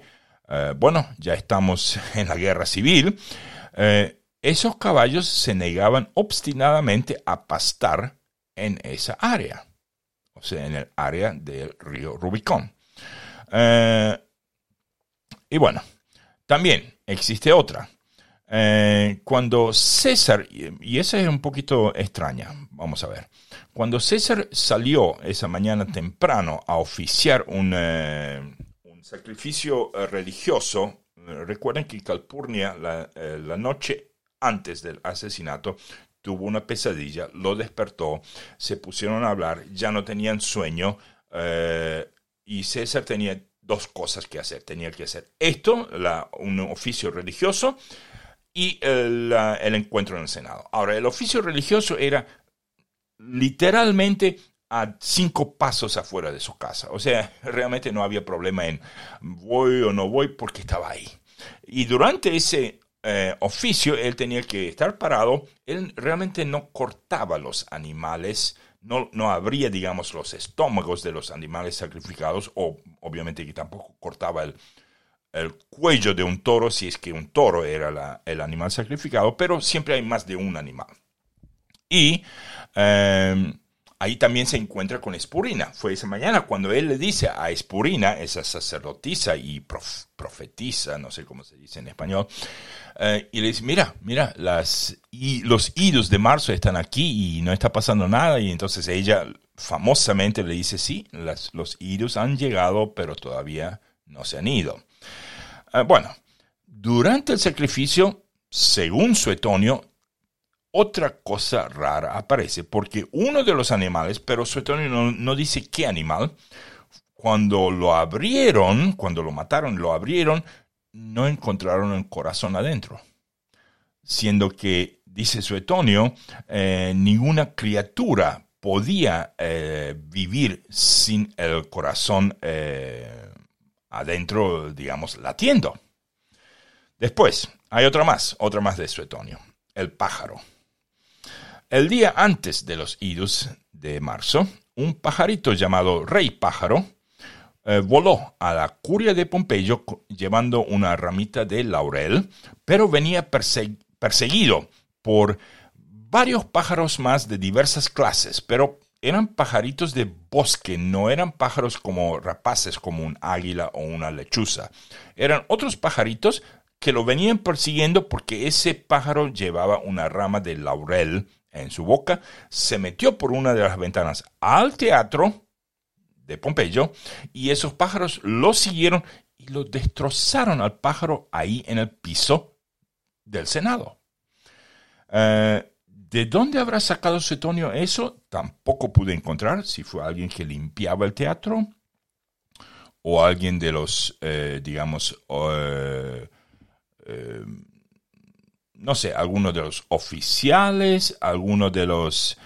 eh, bueno, ya estamos en la guerra civil, eh, esos caballos se negaban obstinadamente a pastar en esa área, o sea, en el área del río Rubicón. Eh, y bueno, también existe otra. cuando César, y esa es un poquito extraña, vamos a ver. Cuando César salió esa mañana temprano a oficiar un, sacrificio eh, religioso, eh, recuerden que Calpurnia la, noche antes del asesinato tuvo una pesadilla, lo despertó, se pusieron a hablar, ya no tenían sueño y César tenía dos cosas que hacer. Tenía que hacer esto, un oficio religioso, y el, encuentro en el Senado. Ahora, el oficio religioso era literalmente a cinco pasos afuera de su casa. O sea, realmente no había problema en voy o no voy porque estaba ahí. Y durante ese eh, oficio él tenía que estar parado, él realmente no cortaba los animales, no, no abría, digamos, los estómagos de los animales sacrificados, o obviamente que tampoco cortaba el, el cuello de un toro si es que un toro era el animal sacrificado, pero siempre hay más de un animal. Y em, ahí también se encuentra con Espurina. Fue esa mañana cuando él le dice a Espurina, esa sacerdotisa y profetisa, no sé cómo se dice en español, eh, y le dice, mira, mira, los idos de marzo están aquí y no está pasando nada. Y entonces ella famosamente le dice, sí, los idos han llegado, pero todavía no se han ido. Eh, bueno, durante el sacrificio, según Suetonio, otra cosa rara aparece, porque uno de los animales, pero Suetonio no, no dice qué animal, cuando lo abrieron, cuando lo mataron, lo abrieron, no encontraron el corazón adentro. Siendo que, dice Suetonio, eh, ninguna criatura podía eh, vivir sin el corazón eh, adentro, digamos, latiendo. Después, hay otra más, otra más de Suetonio, el pájaro. El día antes de los idus de marzo, un pajarito llamado Rey Pájaro eh, voló a la curia de Pompeyo llevando una ramita de laurel, pero venía perseguido por varios pájaros más de diversas clases, pero eran pajaritos de bosque, no eran pájaros como rapaces, como un águila o una lechuza. Eran otros pajaritos que lo venían persiguiendo porque ese pájaro llevaba una rama de laurel en su boca, se metió por una de las ventanas al teatro de Pompeyo y esos pájaros lo siguieron y lo destrozaron al pájaro ahí en el piso del Senado. Eh, ¿De dónde habrá sacado Setonio eso? Tampoco pude encontrar si fue alguien que limpiaba el teatro o alguien de los, eh, digamos, eh, no sé, alguno de los oficiales, alguno de los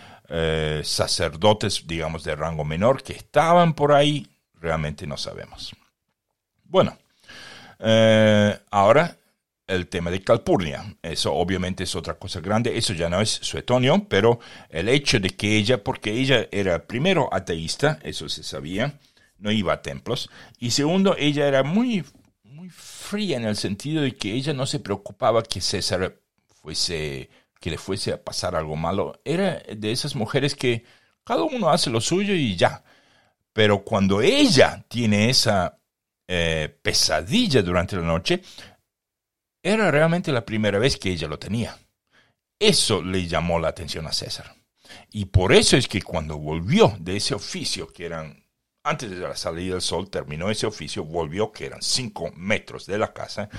sacerdotes, digamos, de rango menor que estaban por ahí, realmente no sabemos. Bueno, ahora el tema de Calpurnia. Eso obviamente es otra cosa grande, eso ya no es Suetonio, pero el hecho de que ella, porque ella era primero ateísta, eso se sabía, no iba a templos, y segundo, ella era muy, muy fría en el sentido de que ella no se preocupaba que César fuese, que le fuese a pasar algo malo. Era de esas mujeres que cada uno hace lo suyo y ya. Pero cuando ella tiene esa eh, pesadilla durante la noche, era realmente la primera vez que ella lo tenía. Eso le llamó la atención a César. Y por eso es que cuando volvió de ese oficio, que eran, antes de la salida del sol, terminó ese oficio, volvió, que eran cinco metros de la casa,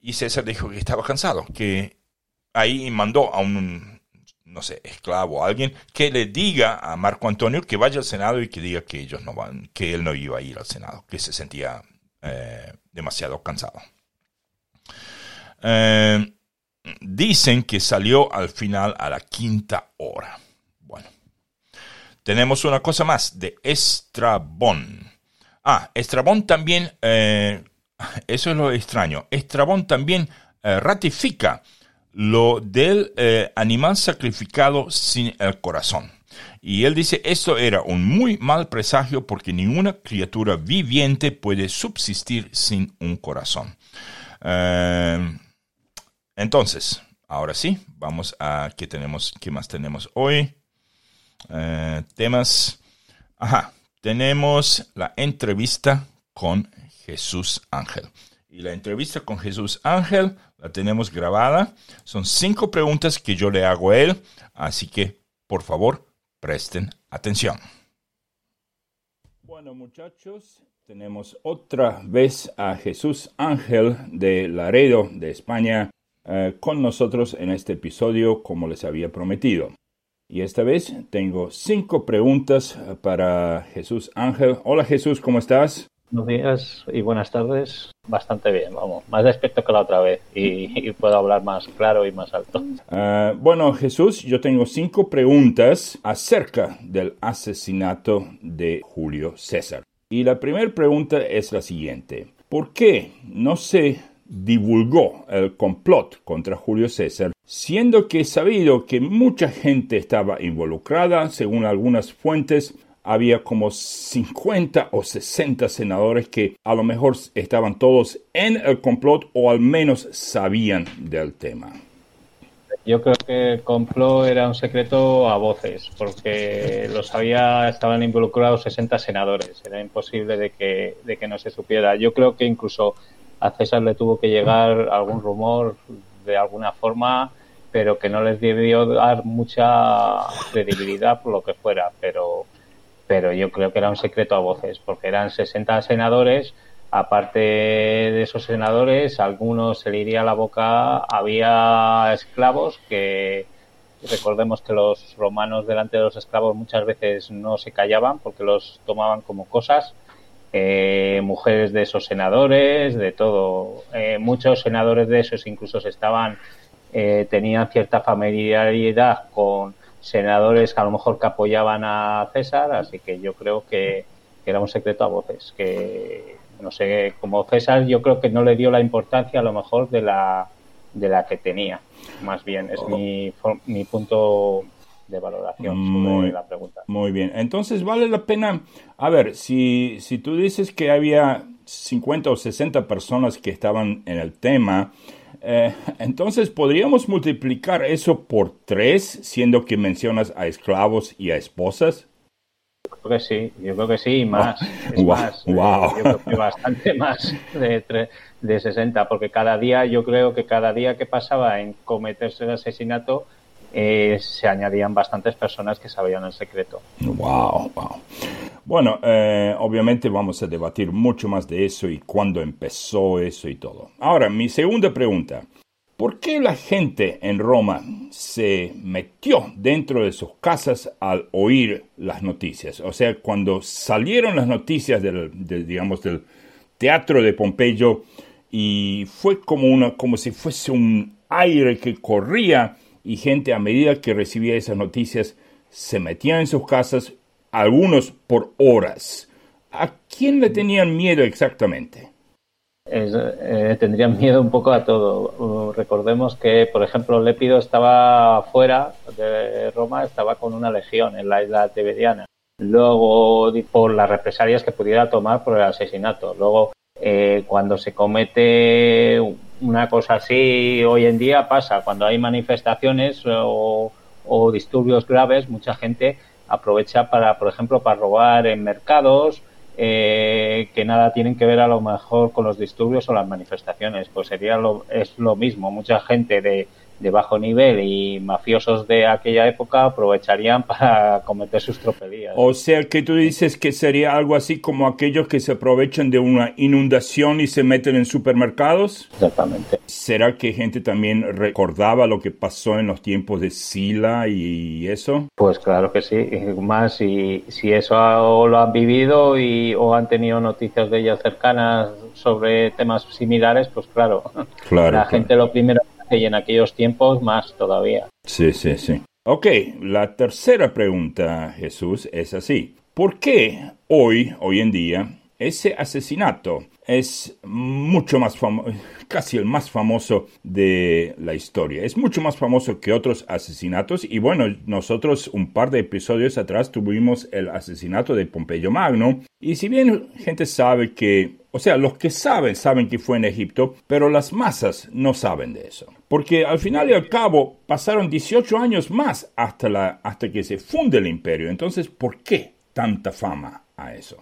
y César dijo que estaba cansado, que ahí mandó a un, no sé, esclavo, alguien, que le diga a Marco Antonio que vaya al Senado y que diga que ellos no van, que él no iba a ir al Senado, que se sentía eh, demasiado cansado. Eh, dicen que salió al final a la quinta hora. Bueno, tenemos una cosa más de Estrabón. Ah, Estrabón también, eh, eso es lo extraño, Estrabón también ratifica lo del animal sacrificado sin el corazón. Y él dice, esto era un muy mal presagio porque ninguna criatura viviente puede subsistir sin un corazón. Entonces, ahora sí, vamos a qué tenemos, qué más tenemos hoy. Eh, temas. Ajá, tenemos la entrevista con Jesús Ángel. Y la entrevista con Jesús Ángel la tenemos grabada. Son cinco preguntas que yo le hago a él, así que por favor presten atención. Bueno muchachos, tenemos otra vez a Jesús Ángel de Laredo, de España. Eh, con nosotros en este episodio como les había prometido. Y esta vez tengo cinco preguntas para Jesús Ángel. Hola Jesús, ¿cómo estás? Buenos días y buenas tardes. Bastante bien, vamos. Más despierto que la otra vez y, puedo hablar más claro y más alto. Eh, bueno, Jesús, yo tengo cinco preguntas acerca del asesinato de Julio César. Y la primera pregunta es la siguiente. ¿Por qué no se divulgó el complot contra Julio César, siendo que sabido que mucha gente estaba involucrada, según algunas fuentes, había como 50 o 60 senadores que a lo mejor estaban todos en el complot o al menos sabían del tema. Yo creo que el complot era un secreto a voces, porque lo sabía, estaban involucrados 60 senadores. Era imposible de que, de que no se supiera. Yo creo que incluso a César le tuvo que llegar algún rumor de alguna forma, pero que no les debió dar mucha credibilidad por lo que fuera, pero, pero yo creo que era un secreto a voces, porque eran 60 senadores, aparte de esos senadores, algunos se le iría la boca, había esclavos que recordemos que los romanos delante de los esclavos muchas veces no se callaban porque los tomaban como cosas eh, mujeres de esos senadores, de todo. Eh, muchos senadores de esos incluso estaban, eh, tenían cierta familiaridad con senadores que a lo mejor que apoyaban a César, así que yo creo que, era un secreto a voces, que no sé, como César yo creo que no le dio la importancia a lo mejor de la, de la que tenía, más bien, es mi, mi punto de valoración muy, la pregunta. Muy bien, entonces vale la pena, a ver, si, si tú dices que había 50 o 60 personas que estaban en el tema, eh, entonces podríamos multiplicar eso por tres, siendo que mencionas a esclavos y a esposas. creo que sí, yo creo que sí, más. Es más eh, yo creo que bastante más de, de 60, porque cada día, yo creo que cada día que pasaba en cometerse el asesinato, eh, se añadían bastantes personas que sabían el secreto. Wow, wow. Bueno, eh, obviamente vamos a debatir mucho más de eso y cuándo empezó eso y todo. Ahora, mi segunda pregunta. ¿Por qué la gente en Roma se metió dentro de sus casas al oír las noticias? O sea, cuando salieron las noticias del, digamos, del teatro de Pompeyo y fue como, una, como si fuese un aire que corría y gente a medida que recibía esas noticias se metía en sus casas, algunos por horas. ¿A quién le tenían miedo exactamente? Eh, tendrían miedo un poco a todo. Recordemos que, por ejemplo, Lépido estaba fuera de Roma, estaba con una legión en la isla tiberiana. Luego, por las represalias que pudiera tomar por el asesinato. Luego, eh, cuando se comete una cosa así hoy en día pasa. Cuando hay manifestaciones o, disturbios graves mucha gente aprovecha para por ejemplo para robar en mercados eh, que nada tienen que ver a lo mejor con los disturbios o las manifestaciones. Pues sería lo, es lo mismo. Mucha gente de de bajo nivel y mafiosos de aquella época aprovecharían para cometer sus tropelías. O sea que tú dices que sería algo así como aquellos que se aprovechan de una inundación y se meten en supermercados. Exactamente. ¿Será que gente también recordaba lo que pasó en los tiempos de Sila y eso? Pues claro que sí. Más si, si eso lo han vivido y, o han tenido noticias de ellos cercanas sobre temas similares, pues claro. Claro. La gente lo primero y en aquellos tiempos más todavía. Sí, sí, sí. Ok, la tercera pregunta, Jesús, es así. ¿Por qué hoy, hoy en día, ese asesinato es mucho más famoso, casi el más famoso de la historia. Es mucho más famoso que otros asesinatos y bueno, nosotros un par de episodios atrás tuvimos el asesinato de Pompeyo Magno y si bien gente sabe que, o sea, los que saben saben que fue en Egipto, pero las masas no saben de eso. Porque al final y al cabo pasaron 18 años más hasta, la, hasta que se funde el imperio. Entonces, ¿por qué tanta fama a eso?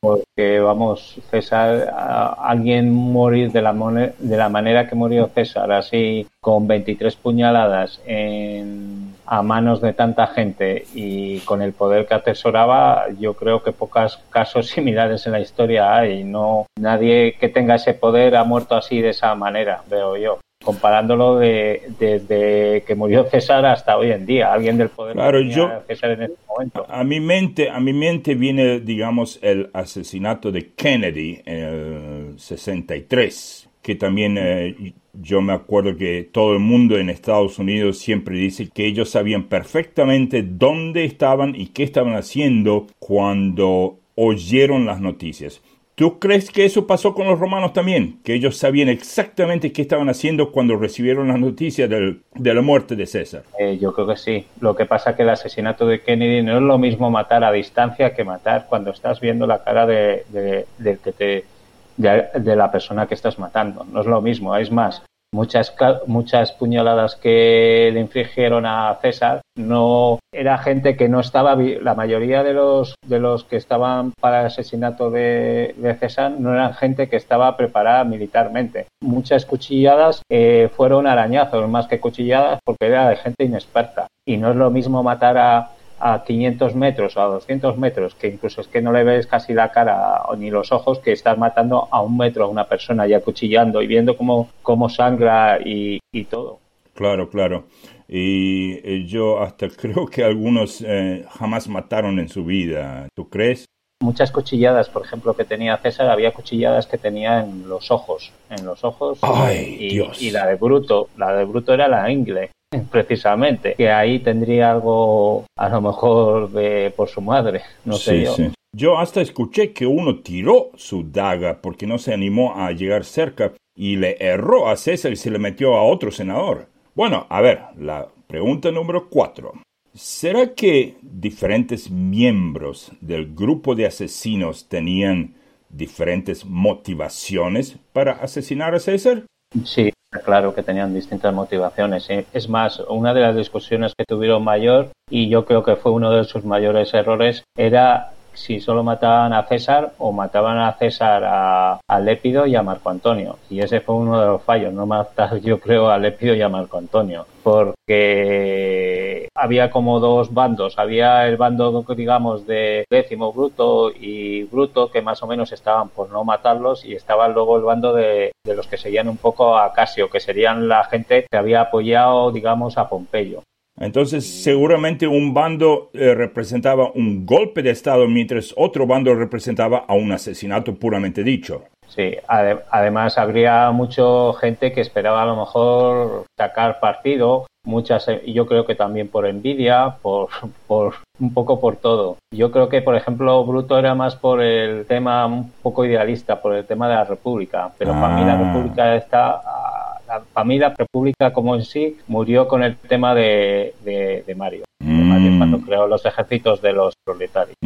Porque, vamos, César, alguien morir de la, de la manera que murió César, así con 23 puñaladas en, a manos de tanta gente y con el poder que atesoraba, yo creo que pocos casos similares en la historia hay. No, nadie que tenga ese poder ha muerto así de esa manera, veo yo comparándolo de, desde que murió César hasta hoy en día. Alguien del poder claro, yo, César en este momento. A mi mente, a mi mente viene, digamos, el asesinato de Kennedy en el 63, que también eh, yo me acuerdo que todo el mundo en Estados Unidos siempre dice que ellos sabían perfectamente dónde estaban y qué estaban haciendo cuando oyeron las noticias. ¿Tú crees que eso pasó con los romanos también? Que ellos sabían exactamente qué estaban haciendo cuando recibieron la noticia de la muerte de César. Eh, yo creo que sí. Lo que pasa es que el asesinato de Kennedy no es lo mismo matar a distancia que matar cuando estás viendo la cara de, de la persona que estás matando. No es lo mismo. Es más, muchas muchas puñaladas que le infligieron a César. No era gente que no estaba la mayoría de los de los que estaban para el asesinato de, César no eran gente que estaba preparada militarmente. Muchas cuchilladas eh, fueron arañazos más que cuchilladas porque era de gente inexperta. Y no es lo mismo matar a a 500 metros o a 200 metros, que incluso es que no le ves casi la cara ni los ojos, que estás matando a un metro a una persona y acuchillando y viendo cómo, cómo sangra y, todo. Claro, claro. Y eh, yo hasta creo que algunos eh, jamás mataron en su vida. ¿Tú crees? Muchas cuchilladas, por ejemplo, que tenía César, había cuchilladas que tenía en los ojos, en los ojos. Ay, y, Dios. y la de Bruto, la de Bruto era la ingle precisamente, que ahí tendría algo a lo mejor de por su madre, no sé yo. Yo hasta escuché que uno tiró su daga porque no se animó a llegar cerca y le erró a César y se le metió a otro senador. Bueno, a ver, la pregunta número cuatro. ¿Será que diferentes miembros del grupo de asesinos tenían diferentes motivaciones para asesinar a César? Sí, Claro que tenían distintas motivaciones. ¿eh? Es más, una de las discusiones que tuvieron mayor, y yo creo que fue uno de sus mayores errores, era si solo mataban a César o mataban a César a, Lépido y a Marco Antonio. Y ese fue uno de los fallos, no matar yo creo a Lépido y a Marco Antonio, porque había como dos bandos, había el bando digamos de décimo Bruto y Bruto que más o menos estaban por no matarlos y estaba luego el bando de, de los que seguían un poco a Casio, que serían la gente que había apoyado digamos a Pompeyo. Entonces, seguramente un bando eh, representaba un golpe de Estado, mientras otro bando representaba a un asesinato puramente dicho. Sí, además habría mucha gente que esperaba a lo mejor sacar partido, muchas, yo creo que también por envidia, por, por un poco por todo. Yo creo que, por ejemplo, Bruto era más por el tema un poco idealista, por el tema de la República, pero para mí la ah. República está la familia República como en sí murió con el tema de, de, Mario, mm. cuando creó los ejércitos de los proletarios.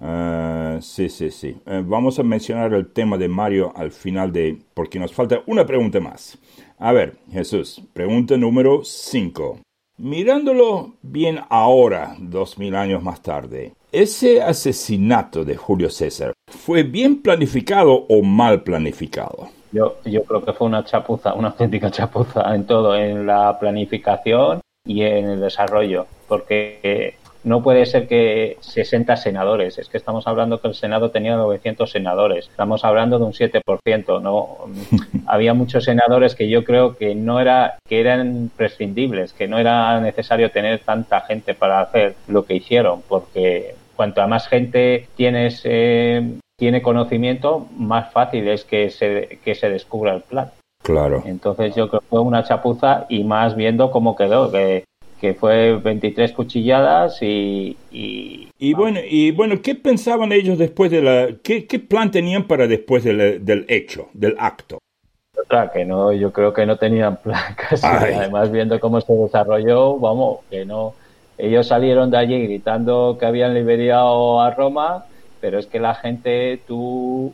Ah, sí, sí, sí. Eh, vamos a mencionar el tema de Mario al final de... porque nos falta una pregunta más. A ver, Jesús, pregunta número 5. Mirándolo bien ahora, dos mil años más tarde, ¿ese asesinato de Julio César fue bien planificado o mal planificado? Yo, yo creo que fue una chapuza, una auténtica chapuza en todo, en la planificación y en el desarrollo, porque no puede ser que 60 senadores, es que estamos hablando que el Senado tenía 900 senadores, estamos hablando de un 7%, no había muchos senadores que yo creo que no era que eran prescindibles, que no era necesario tener tanta gente para hacer lo que hicieron, porque cuanto más gente tienes eh, tiene conocimiento, más fácil es que se, que se descubra el plan. Claro. Entonces yo creo que fue una chapuza y más viendo cómo quedó, que, que fue 23 cuchilladas y, y... bueno, y bueno, ¿qué pensaban ellos después de la... ¿Qué, qué plan tenían para después del, del hecho, del acto? Claro, que no, yo creo que no tenían plan casi. Además, viendo cómo se desarrolló, vamos, que no... Ellos salieron de allí gritando que habían liberado a Roma pero es que la gente, tú,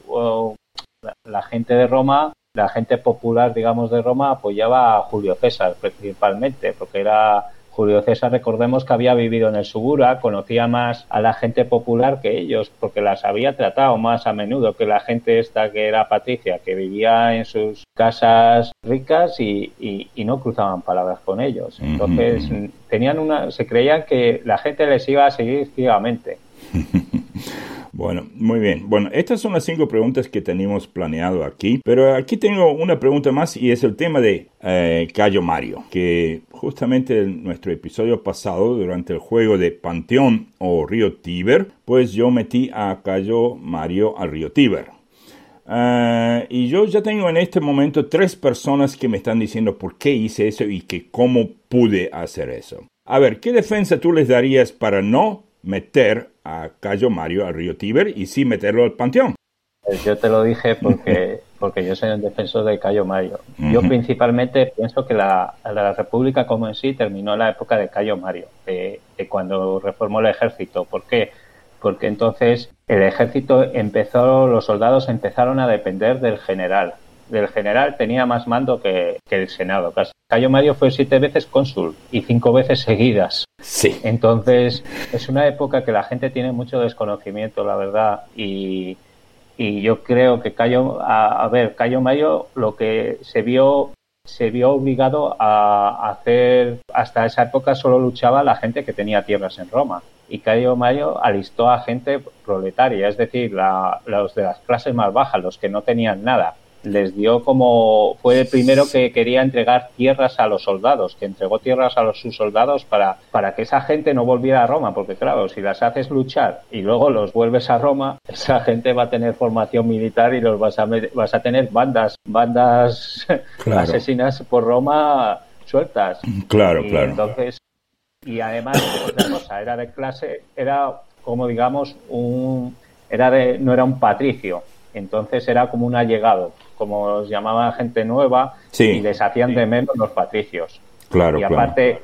la, gente de Roma, la gente popular, digamos, de Roma apoyaba a Julio César principalmente, porque era Julio César, recordemos que había vivido en el Subura, conocía más a la gente popular que ellos, porque las había tratado más a menudo que la gente esta que era Patricia, que vivía en sus casas ricas y, y, no cruzaban palabras con ellos. Entonces, tenían una, se creían que la gente les iba a seguir ciegamente. Bueno, muy bien. Bueno, estas son las cinco preguntas que teníamos planeado aquí, pero aquí tengo una pregunta más y es el tema de eh, Cayo Mario, que justamente en nuestro episodio pasado, durante el juego de Panteón o Río Tíber, pues yo metí a Cayo Mario al Río Tíber. Eh, y yo ya tengo en este momento tres personas que me están diciendo por qué hice eso y que cómo pude hacer eso. A ver, ¿qué defensa tú les darías para no meter a Cayo Mario al río Tíber y sí meterlo al panteón. Pues yo te lo dije porque, porque yo soy un defensor de Cayo Mario. Yo principalmente pienso que la, la, República como en sí terminó en la época de Cayo Mario, de, cuando reformó el ejército. ¿Por qué? Porque entonces el ejército empezó, los soldados empezaron a depender del general del general tenía más mando que, el Senado. Cayo Mario fue siete veces cónsul y cinco veces seguidas. Sí. Entonces, es una época que la gente tiene mucho desconocimiento, la verdad, y, y yo creo que Cayo, a, ver, Cayo Mario lo que se vio se vio obligado a hacer, hasta esa época solo luchaba la gente que tenía tierras en Roma. Y Cayo Mario alistó a gente proletaria, es decir, los de las clases más bajas, los que no tenían nada les dio como fue el primero que quería entregar tierras a los soldados, que entregó tierras a los sus soldados para, para que esa gente no volviera a Roma, porque claro, si las haces luchar y luego los vuelves a Roma, esa gente va a tener formación militar y los vas a vas a tener bandas, bandas asesinas por Roma sueltas. Claro, claro. Entonces, y además otra cosa, era de clase, era como digamos un era de no era un patricio, entonces era como un allegado como los llamaban gente nueva, y les hacían de menos los patricios. Claro, y aparte,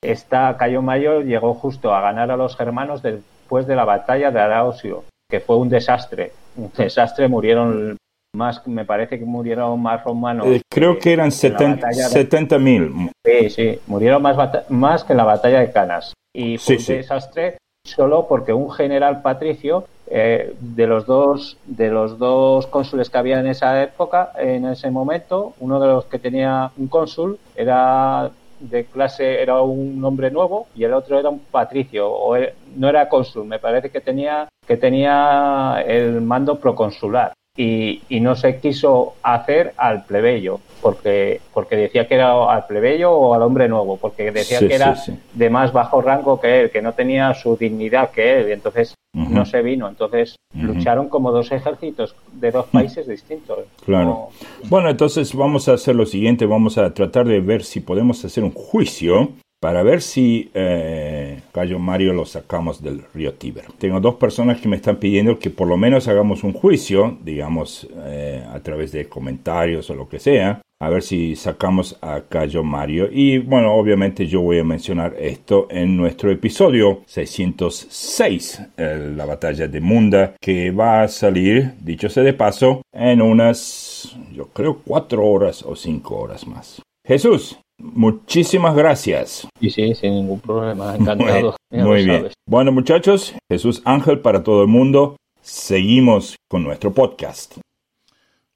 esta Cayo Mayo llegó justo a ganar a los germanos después de la batalla de Arausio, que fue un desastre. Un desastre, murieron más me parece que murieron más romanos. Eh, creo que, eran 70 mil. Sí, sí, murieron más, más que en la batalla de Canas. Y fue un desastre solo porque un general patricio eh, de los dos de los dos cónsules que había en esa época, en ese momento, uno de los que tenía un cónsul era de clase era un hombre nuevo y el otro era un patricio o no era cónsul, me parece que tenía que tenía el mando proconsular y, y, no se quiso hacer al plebeyo porque porque decía que era al plebeyo o al hombre nuevo porque decía que era de más bajo rango que él que no tenía su dignidad que él y entonces no se vino. Entonces lucharon como dos ejércitos de dos países distintos. Claro. Bueno entonces vamos a hacer lo siguiente vamos a tratar de ver si podemos hacer un juicio para ver si eh, Cayo Mario lo sacamos del río Tíber. Tengo dos personas que me están pidiendo que por lo menos hagamos un juicio, digamos, eh, a través de comentarios o lo que sea, a ver si sacamos a Cayo Mario. Y bueno, obviamente yo voy a mencionar esto en nuestro episodio 606, la batalla de Munda, que va a salir, dicho sea de paso, en unas, yo creo, cuatro horas o cinco horas más. Jesús, Muchísimas gracias. Y sí, sin ningún problema, encantado. Muy, bien. Bueno, muchachos, Jesús Ángel para todo el mundo. Seguimos con nuestro podcast.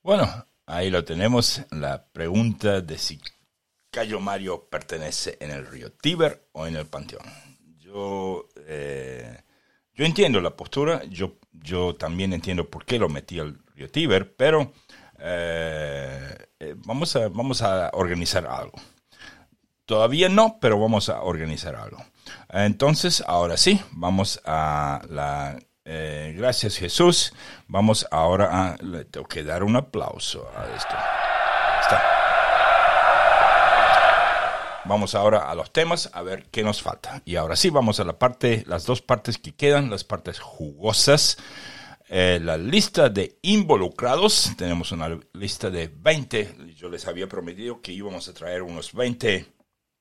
Bueno, ahí lo tenemos, la pregunta de si Cayo Mario pertenece en el río Tíber o en el Panteón. Yo, eh, yo entiendo la postura, yo, yo también entiendo por qué lo metí al río Tíber, pero eh, eh, vamos, a, vamos a organizar algo. Todavía no, pero vamos a organizar algo. Entonces, ahora sí, vamos a la... Eh, gracias Jesús. Vamos ahora a... Le tengo que dar un aplauso a esto. Está. Vamos ahora a los temas, a ver qué nos falta. Y ahora sí, vamos a la parte, las dos partes que quedan, las partes jugosas. Eh, la lista de involucrados. Tenemos una lista de 20. Yo les había prometido que íbamos a traer unos 20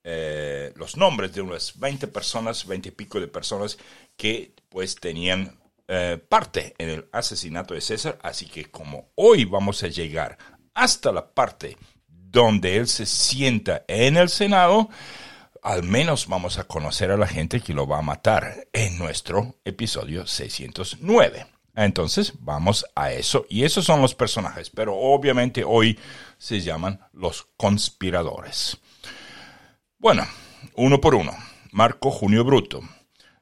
eh, los nombres de unas 20 personas, 20 y pico de personas que pues tenían eh, parte en el asesinato de César. Así que como hoy vamos a llegar hasta la parte donde él se sienta en el Senado, al menos vamos a conocer a la gente que lo va a matar en nuestro episodio 609. Entonces vamos a eso. Y esos son los personajes, pero obviamente hoy se llaman los conspiradores. Bueno, uno por uno. Marco Junio Bruto.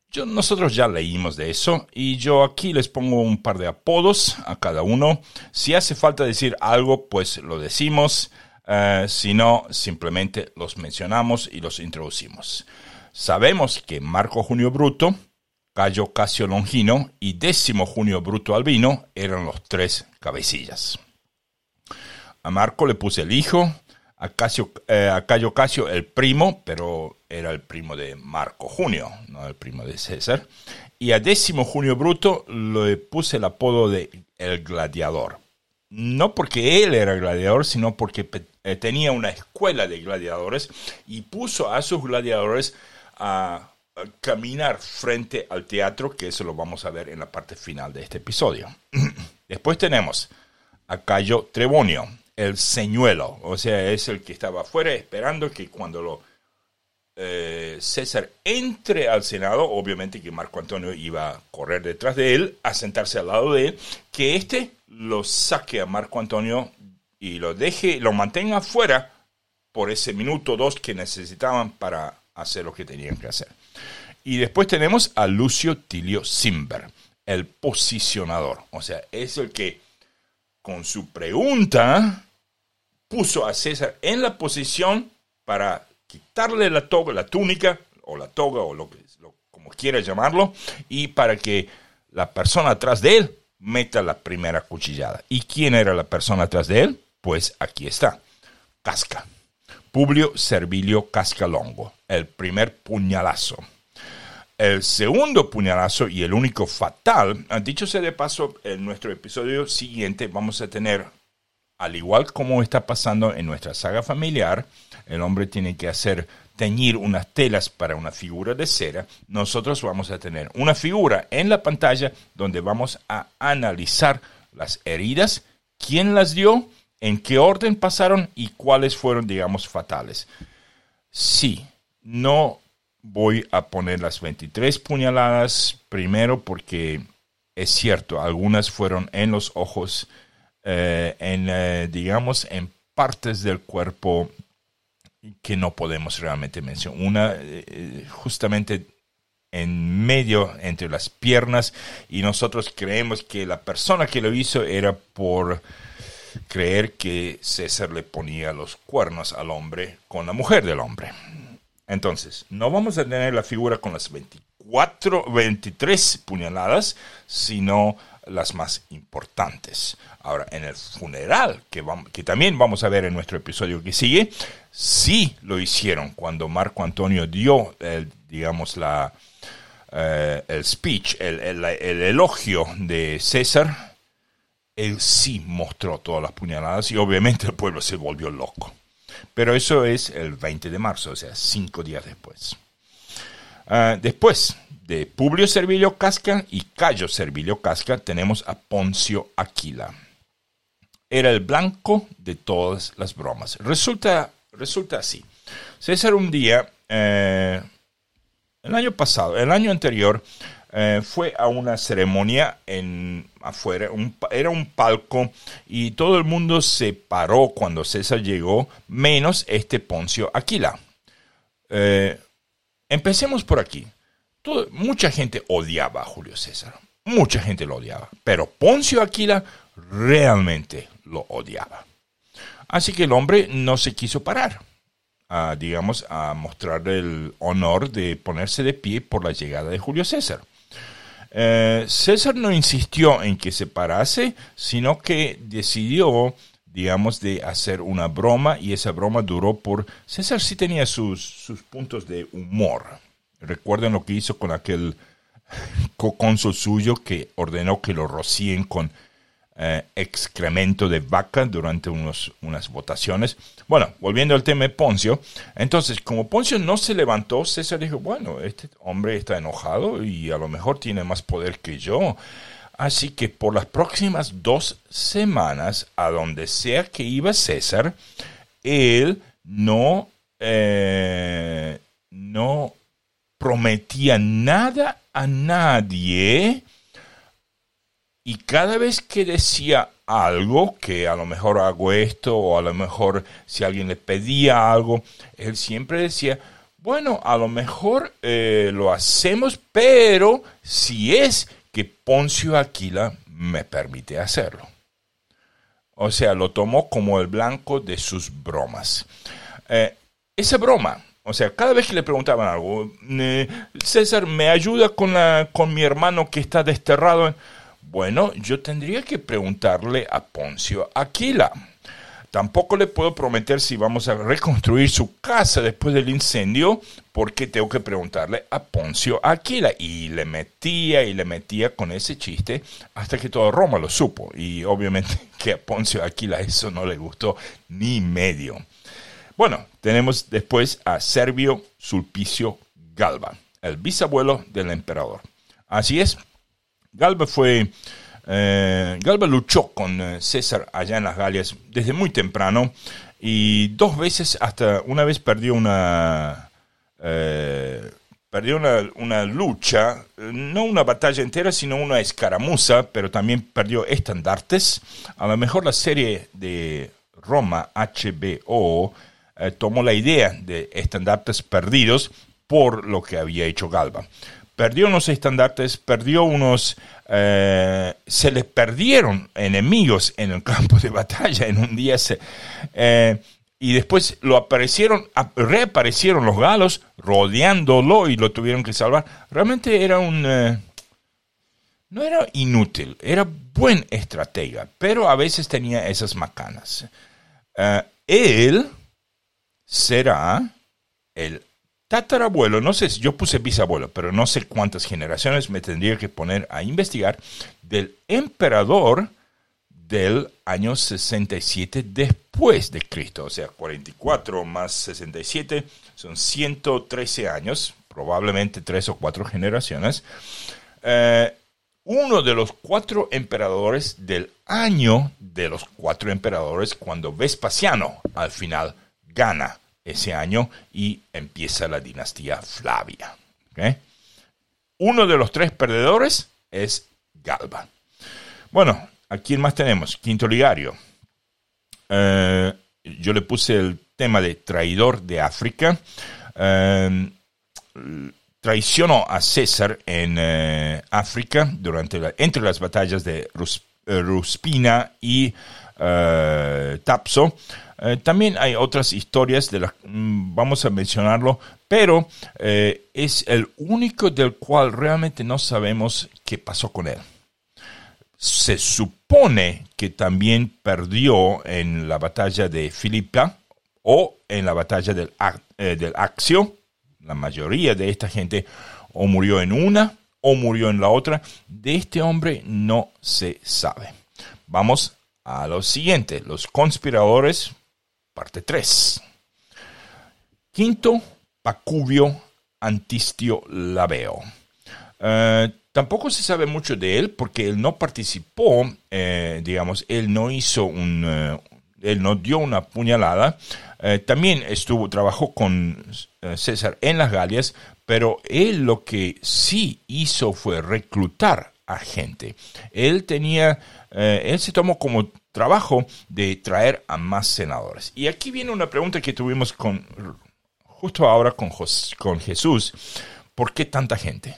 Yo, nosotros ya leímos de eso y yo aquí les pongo un par de apodos a cada uno. Si hace falta decir algo, pues lo decimos. Eh, si no, simplemente los mencionamos y los introducimos. Sabemos que Marco Junio Bruto, Cayo Casio Longino y Décimo Junio Bruto Albino eran los tres cabecillas. A Marco le puse el hijo, a, Casio, eh, a Cayo Casio el primo, pero era el primo de Marco Junio, no el primo de César. Y a Décimo Junio Bruto le puse el apodo de El Gladiador. No porque él era gladiador, sino porque eh, tenía una escuela de gladiadores y puso a sus gladiadores a, caminar frente al teatro, que eso lo vamos a ver en la parte final de este episodio. Después tenemos a Cayo Trebonio, el señuelo, o sea, es el que estaba afuera esperando que cuando lo eh, César entre al Senado, obviamente que Marco Antonio iba a correr detrás de él, a sentarse al lado de él, que éste lo saque a Marco Antonio y lo deje, lo mantenga afuera por ese minuto o dos que necesitaban para hacer lo que tenían que hacer. Y después tenemos a Lucio Tilio Simber, el posicionador, o sea, es el que con su pregunta puso a César en la posición para quitarle la toga, la túnica, o la toga, o lo que como quiera llamarlo, y para que la persona atrás de él meta la primera cuchillada. ¿Y quién era la persona atrás de él? Pues aquí está, Casca. Publio Servilio Cascalongo, el primer puñalazo. El segundo puñalazo y el único fatal, dicho sea de paso, en nuestro episodio siguiente vamos a tener al igual como está pasando en nuestra saga familiar, el hombre tiene que hacer teñir unas telas para una figura de cera, nosotros vamos a tener una figura en la pantalla donde vamos a analizar las heridas quién las dio, en qué orden pasaron y cuáles fueron, digamos, fatales. Sí, no voy a poner las 23 puñaladas primero porque es cierto, algunas fueron en los ojos, eh, en, eh, digamos, en partes del cuerpo que no podemos realmente mencionar. Una, eh, justamente en medio entre las piernas y nosotros creemos que la persona que lo hizo era por creer que César le ponía los cuernos al hombre con la mujer del hombre. Entonces, no vamos a tener la figura con las 24, 23 puñaladas, sino las más importantes. Ahora, en el funeral, que, vamos, que también vamos a ver en nuestro episodio que sigue, sí lo hicieron cuando Marco Antonio dio, digamos, la, eh, el speech, el, el elogio de César. Él sí mostró todas las puñaladas y obviamente el pueblo se volvió loco. Pero eso es el 20 de marzo, o sea, cinco días después. Ah, después de Publio Servilio Casca y Cayo Servilio Casca tenemos a Poncio Aquila. Era el blanco de todas las bromas. Resulta, resulta así. César un día, eh, el año pasado, el año anterior, eh, fue a una ceremonia en afuera, era un palco y todo el mundo se paró cuando César llegó, menos este Poncio Aquila. Eh, empecemos por aquí. Mucha gente odiaba a Julio César, mucha gente lo odiaba, pero Poncio Aquila realmente lo odiaba. Así que el hombre no se quiso parar, digamos, a mostrar el honor de ponerse de pie por la llegada de Julio César. Eh, César no insistió en que se parase, sino que decidió, digamos, de hacer una broma y esa broma duró por... César sí tenía sus, sus puntos de humor. Recuerden lo que hizo con aquel cocónsul suyo que ordenó que lo rocíen con eh, excremento de vaca durante unos, unas votaciones. Bueno, volviendo al tema de Poncio, entonces como Poncio no se levantó, César dijo, bueno, este hombre está enojado y a lo mejor tiene más poder que yo. Así que por las próximas dos semanas, a donde sea que iba César, él no, eh, no prometía nada a nadie y cada vez que decía algo, que a lo mejor hago esto, o a lo mejor si alguien le pedía algo, él siempre decía, bueno, a lo mejor eh, lo hacemos, pero si es que Poncio Aquila me permite hacerlo. O sea, lo tomó como el blanco de sus bromas. Eh, esa broma, o sea, cada vez que le preguntaban algo, César, ¿me ayuda con, la, con mi hermano que está desterrado? Bueno, yo tendría que preguntarle a Poncio Aquila. Tampoco le puedo prometer si vamos a reconstruir su casa después del incendio, porque tengo que preguntarle a Poncio Aquila. Y le metía y le metía con ese chiste hasta que todo Roma lo supo. Y obviamente que a Poncio Aquila eso no le gustó ni medio. Bueno, tenemos después a Servio Sulpicio Galba, el bisabuelo del emperador. Así es, Galba fue. Eh, Galba luchó con eh, César allá en las Galias desde muy temprano y dos veces, hasta una vez perdió una. Eh, perdió una, una, lucha, no una batalla entera, sino una escaramuza, pero también perdió estandartes. A lo mejor la serie de Roma HBO tomó la idea de estandartes perdidos por lo que había hecho Galba perdió unos estandartes, perdió unos... Eh, se le perdieron enemigos en el campo de batalla en un día. Eh, y después lo aparecieron, reaparecieron los galos rodeándolo y lo tuvieron que salvar. Realmente era un... Eh, no era inútil, era buen estratega, pero a veces tenía esas macanas. él será el tatarabuelo, no sé si yo puse bisabuelo, pero no sé cuántas generaciones me tendría que poner a investigar del emperador del año 67 después de Cristo, o sea, 44 más 67 son 113 años, probablemente tres o cuatro generaciones. Eh, uno de los cuatro emperadores del año de los cuatro emperadores cuando Vespasiano al final gana ese año y empieza la dinastía Flavia. Uno de los tres perdedores es Galba. Bueno, ¿a quién más tenemos? Quinto Ligario. Eh, yo le puse el tema de traidor de África. Eh, traicionó a César en eh, África durante entre las batallas de Ruspina y Tapso. También hay otras historias de las mm, vamos a mencionarlo, pero es el único del cual realmente no sabemos qué pasó con él se supone que también perdió en la batalla de Filipa o en la batalla del, eh, del Axio. La mayoría de esta gente o murió en una o murió en la otra. De este hombre no se sabe. Vamos a lo siguiente, los conspiradores, parte 3. Quinto, Pacubio Antistio Labeo. Eh, Tampoco se sabe mucho de él porque él no participó, eh, digamos, él no hizo un, eh, él no dio una puñalada. También estuvo, trabajó con César en las Galias, pero él lo que sí hizo fue reclutar a gente. Él tenía, él se tomó como trabajo de traer a más senadores. Y aquí viene una pregunta que tuvimos justo ahora con, con Jesús. ¿Por qué tanta gente?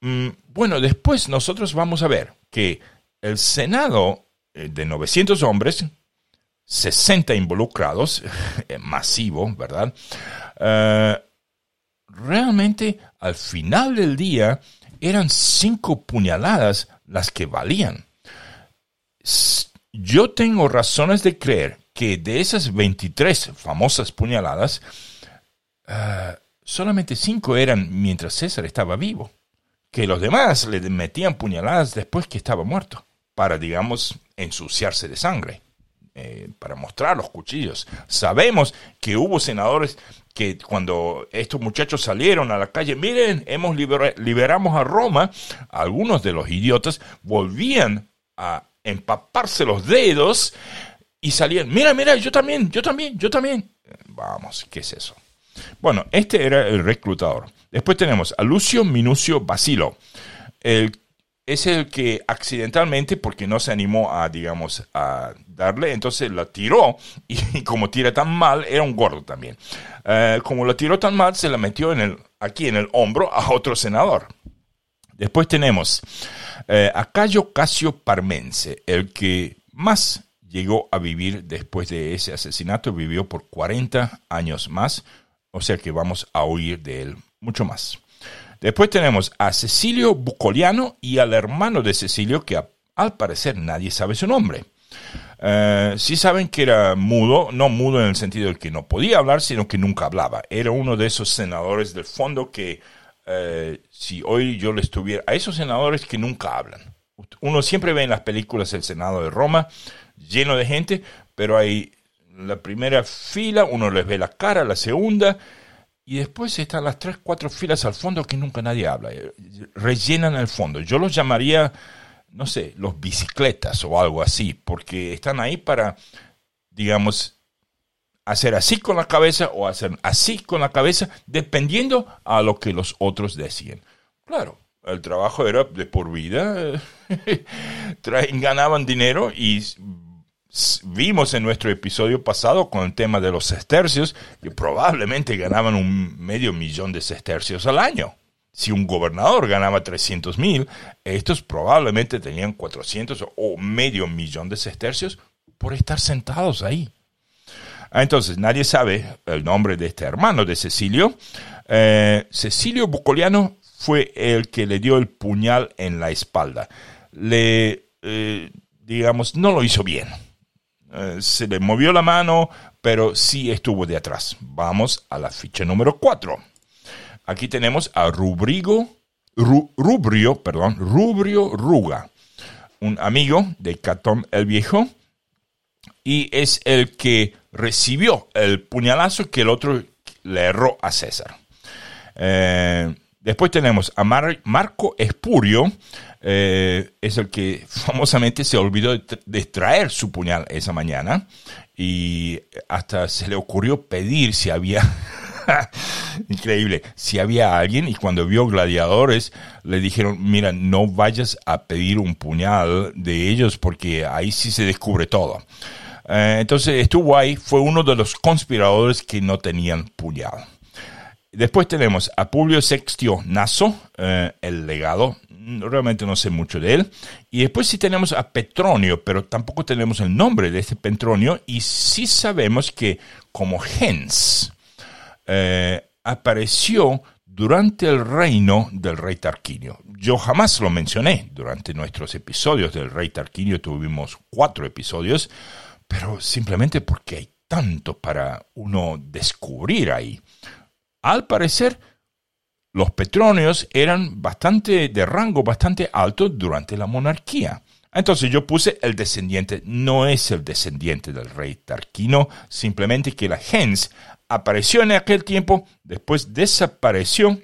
Mm, bueno, después nosotros vamos a ver que el Senado eh, de 900 hombres, 60 involucrados, eh, masivo, ¿verdad? Eh, realmente al final del día eran cinco puñaladas las que valían. Yo tengo razones de creer que de esas 23 famosas puñaladas, solamente cinco eran mientras César estaba vivo que los demás le metían puñaladas después que estaba muerto, para, digamos, ensuciarse de sangre, eh, para mostrar los cuchillos. Sabemos que hubo senadores que cuando estos muchachos salieron a la calle, miren, hemos liberamos a Roma, algunos de los idiotas volvían a empaparse los dedos y salían, mira, mira, yo también, yo también, yo también. Vamos, ¿qué es eso? Bueno, este era el reclutador. Después tenemos a Lucio Minucio Basilo. es el que accidentalmente, porque no se animó a, digamos, a darle, entonces la tiró y como tira tan mal, era un gordo también. Eh, como la tiró tan mal, se la metió en el, aquí en el hombro a otro senador. Después tenemos eh, a Cayo Casio Parmense, el que más llegó a vivir después de ese asesinato, vivió por 40 años más, o sea que vamos a oír de él mucho más. Después tenemos a Cecilio Bucoliano y al hermano de Cecilio, que al parecer nadie sabe su nombre. Eh, sí saben que era mudo, no mudo en el sentido de que no podía hablar, sino que nunca hablaba. Era uno de esos senadores del fondo que, eh, si hoy yo le estuviera, a esos senadores que nunca hablan. Uno siempre ve en las películas el Senado de Roma lleno de gente, pero hay la primera fila, uno les ve la cara, la segunda, y después están las tres, cuatro filas al fondo que nunca nadie habla. Eh, rellenan el fondo. Yo los llamaría, no sé, los bicicletas o algo así, porque están ahí para, digamos, hacer así con la cabeza o hacer así con la cabeza, dependiendo a lo que los otros decían. Claro, el trabajo era de por vida, ganaban dinero y vimos en nuestro episodio pasado con el tema de los sestercios que probablemente ganaban un medio millón de sestercios al año. Si un gobernador ganaba 300 mil, estos probablemente tenían 400 o medio millón de sestercios por estar sentados ahí. Ah, entonces, nadie sabe el nombre de este hermano de Cecilio. Eh, Cecilio Bucoliano fue el que le dio el puñal en la espalda. Le, eh, digamos, no lo hizo bien eh, se le movió la mano, pero sí estuvo de atrás. Vamos a la ficha número 4. Aquí tenemos a Rubrigo, Rubrio, perdón, Rubrio Ruga, un amigo de Catón el Viejo, y es el que recibió el puñalazo que el otro le erró a César. Eh, Después tenemos a Marco Espurio, eh, es el que famosamente se olvidó de, traer su puñal esa mañana y hasta se le ocurrió pedir si había, increíble, si había alguien y cuando vio gladiadores le dijeron, mira, no vayas a pedir un puñal de ellos porque ahí sí se descubre todo. Eh, entonces estuvo ahí, fue uno de los conspiradores que no tenían puñal. Después tenemos a Publio Sextio Naso, eh, el legado. Realmente no sé mucho de él. Y después sí tenemos a Petronio, pero tampoco tenemos el nombre de este Petronio. Y sí sabemos que como gens eh, apareció durante el reino del rey Tarquinio. Yo jamás lo mencioné durante nuestros episodios del rey Tarquinio. Tuvimos cuatro episodios, pero simplemente porque hay tanto para uno descubrir ahí. Al parecer, los petronios eran bastante de rango bastante alto durante la monarquía. Entonces yo puse el descendiente, no es el descendiente del rey Tarquino, simplemente que la gens apareció en aquel tiempo, después desapareció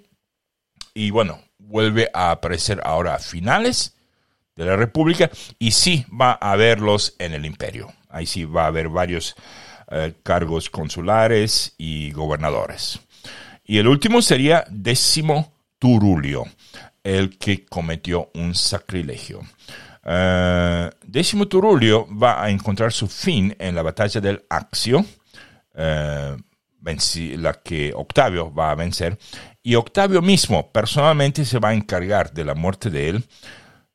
y bueno, vuelve a aparecer ahora a finales de la República y sí va a haberlos en el imperio. Ahí sí va a haber varios eh, cargos consulares y gobernadores. Y el último sería décimo Turulio, el que cometió un sacrilegio. Uh, décimo Turulio va a encontrar su fin en la batalla del Axio, uh, la que Octavio va a vencer, y Octavio mismo personalmente se va a encargar de la muerte de él,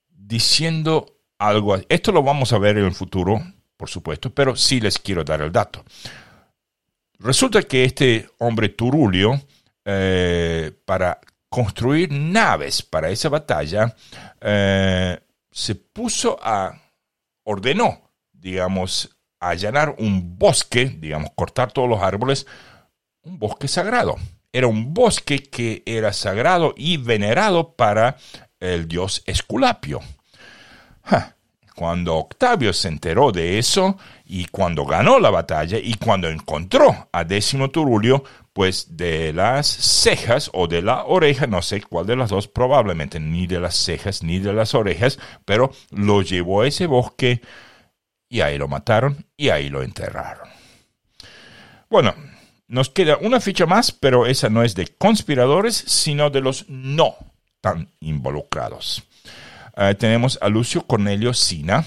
diciendo algo. Esto lo vamos a ver en el futuro, por supuesto, pero sí les quiero dar el dato. Resulta que este hombre Turulio eh, para construir naves para esa batalla, eh, se puso a, ordenó, digamos, allanar un bosque, digamos, cortar todos los árboles, un bosque sagrado. Era un bosque que era sagrado y venerado para el dios Esculapio. Cuando Octavio se enteró de eso y cuando ganó la batalla y cuando encontró a Décimo Turulio, pues de las cejas o de la oreja, no sé cuál de las dos, probablemente ni de las cejas ni de las orejas, pero lo llevó a ese bosque y ahí lo mataron y ahí lo enterraron. Bueno, nos queda una ficha más, pero esa no es de conspiradores, sino de los no tan involucrados. Eh, tenemos a Lucio Cornelio Sina,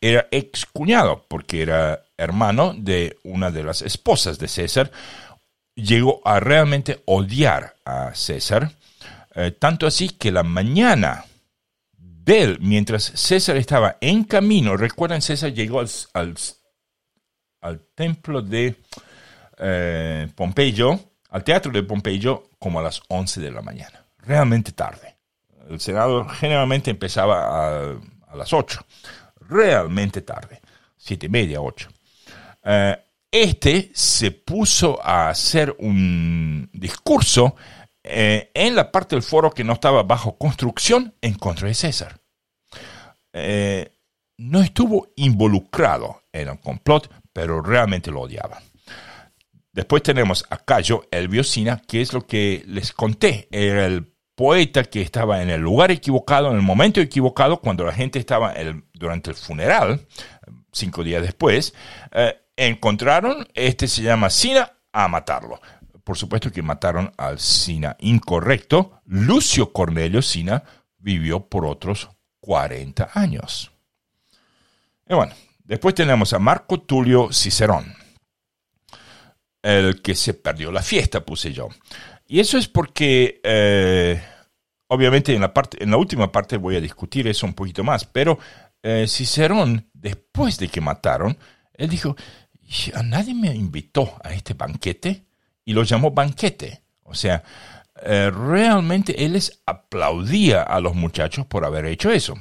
era ex cuñado porque era hermano de una de las esposas de César, llegó a realmente odiar a César, eh, tanto así que la mañana de él, mientras César estaba en camino, recuerden, César llegó al, al, templo de eh, Pompeyo, al teatro de Pompeyo, como a las 11 de la mañana, realmente tarde. El Senado generalmente empezaba a, las 8, realmente tarde, siete y media, 8. Este se puso a hacer un discurso eh, en la parte del foro que no estaba bajo construcción en contra de César. Eh, no estuvo involucrado en el complot, pero realmente lo odiaba. Después tenemos a Cayo Elviosina, que es lo que les conté. Era el poeta que estaba en el lugar equivocado, en el momento equivocado, cuando la gente estaba durante el funeral, cinco días después. Eh, encontraron, este se llama Sina, a matarlo. Por supuesto que mataron al Sina incorrecto. Lucio Cornelio Sina vivió por otros 40 años. Y bueno, después tenemos a Marco Tulio Cicerón, el que se perdió la fiesta, puse yo. Y eso es porque, eh, obviamente en la, parte, en la última parte voy a discutir eso un poquito más, pero eh, Cicerón, después de que mataron, él dijo, a nadie me invitó a este banquete y lo llamó banquete. O sea, eh, realmente él les aplaudía a los muchachos por haber hecho eso.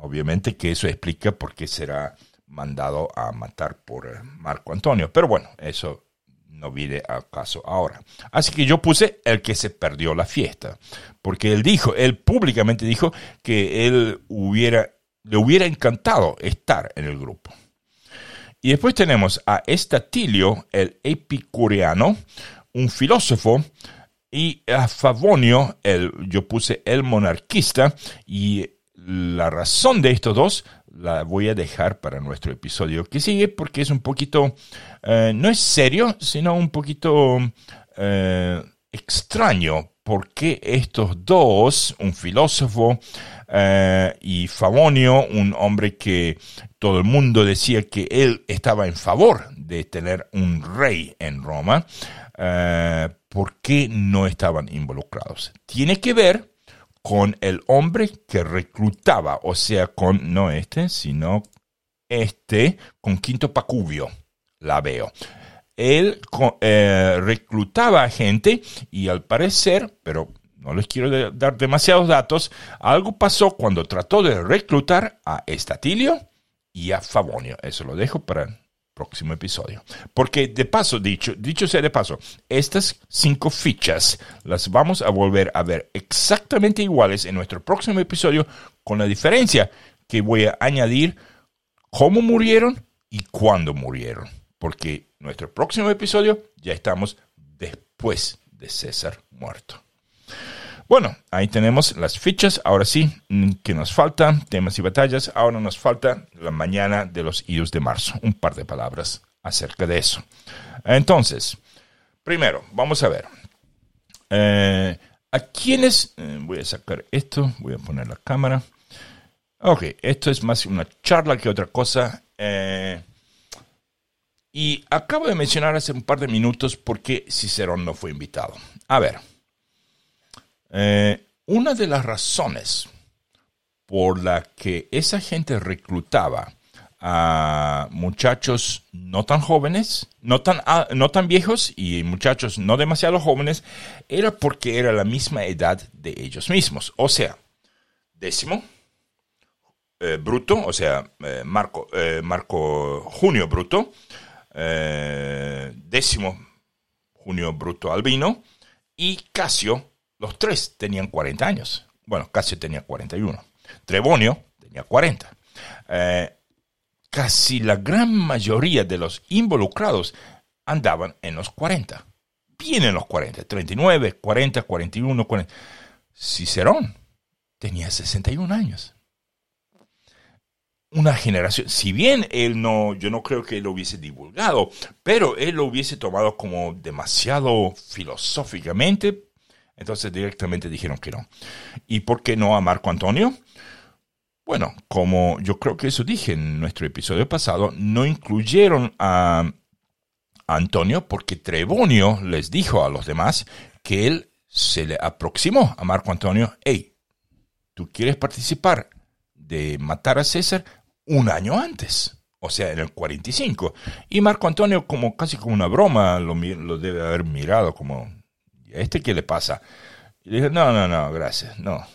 Obviamente que eso explica por qué será mandado a matar por Marco Antonio. Pero bueno, eso no viene a caso ahora. Así que yo puse el que se perdió la fiesta. Porque él dijo, él públicamente dijo que él le hubiera encantado estar en el grupo. Y después tenemos a Estatilio, el epicureano, un filósofo Y a Favonio, el, yo puse el monarquista y la razón de estos dos la voy a dejar para nuestro episodio que sigue porque es un poquito, eh, no es serio, sino un poquito eh, extraño porque estos dos, un filósofo eh, y Favonio, un hombre que todo el mundo decía que él estaba en favor de tener un rey en Roma, ¿por qué no estaban involucrados? Tiene que ver con el hombre que reclutaba, o sea, con no este, sino este, con Quinto Pacubio, la veo. Él eh, reclutaba gente y al parecer, pero no les quiero dar demasiados datos, algo pasó cuando trató de reclutar a Estatilio y a Favonio. Eso lo dejo para próximo episodio. Porque de paso, dicho, dicho sea de paso, estas cinco fichas las vamos a volver a ver exactamente iguales en nuestro próximo episodio, con la diferencia que voy a añadir cómo murieron y cuándo murieron. Porque nuestro próximo episodio ya estamos después de César muerto. Bueno, ahí tenemos las fichas. Ahora sí, mm, que nos falta temas y batallas. Ahora nos falta la mañana de los idos de marzo. Un par de palabras acerca de eso. Entonces, primero, vamos a ver. Eh, ¿A quiénes? Eh, voy a sacar esto, voy a poner la cámara. Ok, esto es más una charla que otra cosa. Eh, y acabo de mencionar hace un par de minutos por qué Cicerón no fue invitado. A ver. Eh, una de las razones por la que esa gente reclutaba a muchachos no tan jóvenes, no tan, ah, no tan viejos y muchachos no demasiado jóvenes, era porque era la misma edad de ellos mismos. O sea, décimo, eh, Bruto, o sea, eh, Marco, Marco Junio Bruto, décimo Junio Bruto Albino y Casio los tres tenían 40 años. Bueno, Casio tenía 41. Trebonio tenía 40. Eh, casi la gran mayoría de los involucrados andaban en los 40. Bien en los 40. 39, 40, 41, 40. Cicerón tenía 61 años. Una generación, si bien él no, yo no creo que él lo hubiese divulgado, pero él lo hubiese tomado como demasiado filosóficamente entonces directamente dijeron que no. ¿Y por qué no a Marco Antonio? Bueno, como yo creo que eso dije en nuestro episodio pasado, no incluyeron a Antonio porque Trebonio les dijo a los demás que él se le aproximó a Marco Antonio, hey, ¿tú quieres participar de matar a César un año antes? O sea, en el 45. Y Marco Antonio, como casi como una broma, lo, lo debe haber mirado como, ¿este qué le pasa? Y dije, no, no, no, gracias, no.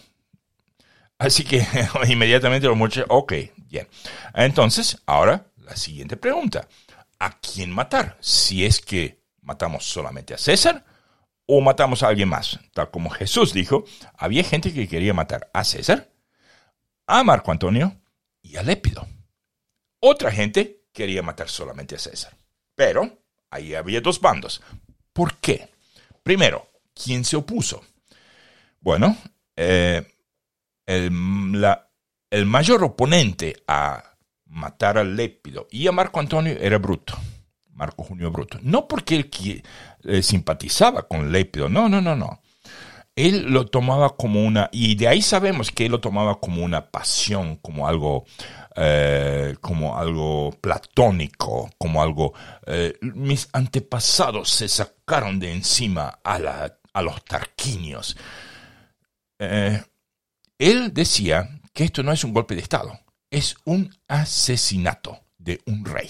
Así que inmediatamente los muchachos, ok, bien. Entonces, ahora la siguiente pregunta. ¿A quién matar? Si es que matamos solamente a César o matamos a alguien más. Tal como Jesús dijo, había gente que quería matar a César, a Marco Antonio y a Lépido. Otra gente quería matar solamente a César. Pero ahí había dos bandos. ¿Por qué? Primero, ¿quién se opuso? Bueno, eh, el, mayor oponente a matar a Lépido y a Marco Antonio era Bruto, Marco Junio Bruto. No porque él eh, simpatizaba con Lépido, no, no, no, no. Él lo tomaba como una, y de ahí sabemos que él lo tomaba como una pasión, como algo, eh, como algo platónico, como algo, mis antepasados se sacaron de encima a la a los tarquinios. Eh, él decía que esto no es un golpe de Estado, es un asesinato de un rey.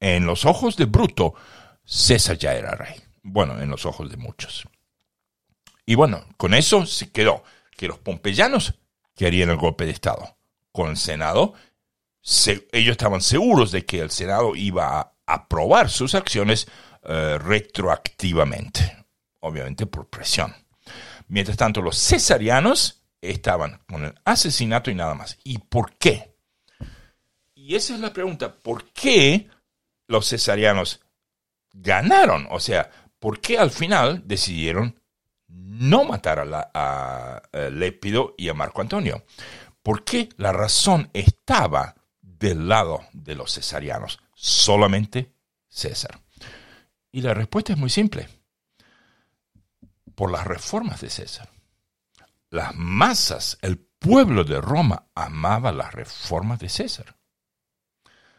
En los ojos de Bruto, César ya era rey. Bueno, en los ojos de muchos. Y bueno, con eso se quedó que los pompeyanos querían el golpe de Estado. Con el Senado, ellos estaban seguros de que el Senado iba a aprobar sus acciones eh, retroactivamente obviamente por presión. Mientras tanto, los cesarianos estaban con el asesinato y nada más. ¿Y por qué? Y esa es la pregunta, ¿por qué los cesarianos ganaron? O sea, por qué al final decidieron no matar a, a Lépido y a Marco Antonio. Porque la razón estaba del lado de los cesarianos, solamente César. Y la respuesta es muy simple. Por las reformas de César. Las masas, el pueblo de Roma amaba las reformas de César.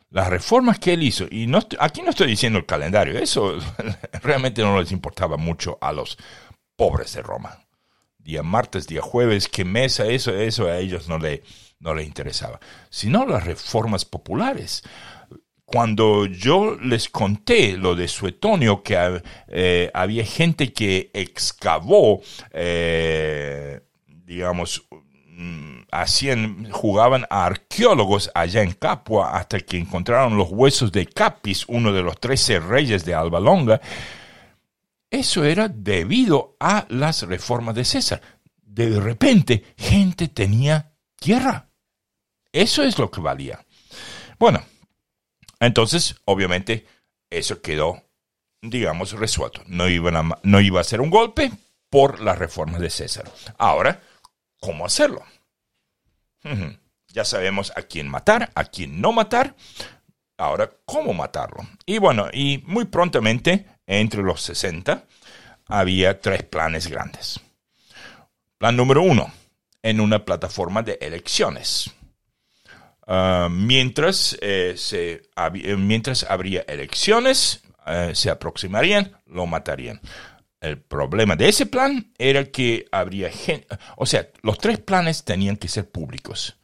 Las reformas que él hizo, y aquí no estoy diciendo el calendario, eso realmente no les importaba mucho a los pobres de Roma. Día martes, día jueves, qué mesa, eso, eso a ellos no le, no les interesaba. Sino las reformas populares cuando yo les conté lo de Suetonio, que eh, había gente que excavó, eh, digamos, mm, hacían, jugaban a arqueólogos allá en Capua hasta que encontraron los huesos de Capis, uno de los trece reyes de Alba Longa. Eso era debido a las reformas de César. De repente, gente tenía tierra. Eso es lo que valía. Bueno, entonces, obviamente, eso quedó, digamos, resuelto. No, no iba a ser un golpe por las reformas de César. Ahora, ¿cómo hacerlo? Ya sabemos a quién matar, a quién no matar. Ahora, ¿cómo matarlo? Y bueno, y muy prontamente, entre los 60, había tres planes grandes. Plan número uno, en una plataforma de elecciones. Ah, mientras, eh, se, eh, mientras habría elecciones, eh, se aproximarían, lo matarían. El problema de ese plan era que habría gente, o sea, los tres planes tenían que ser públicos.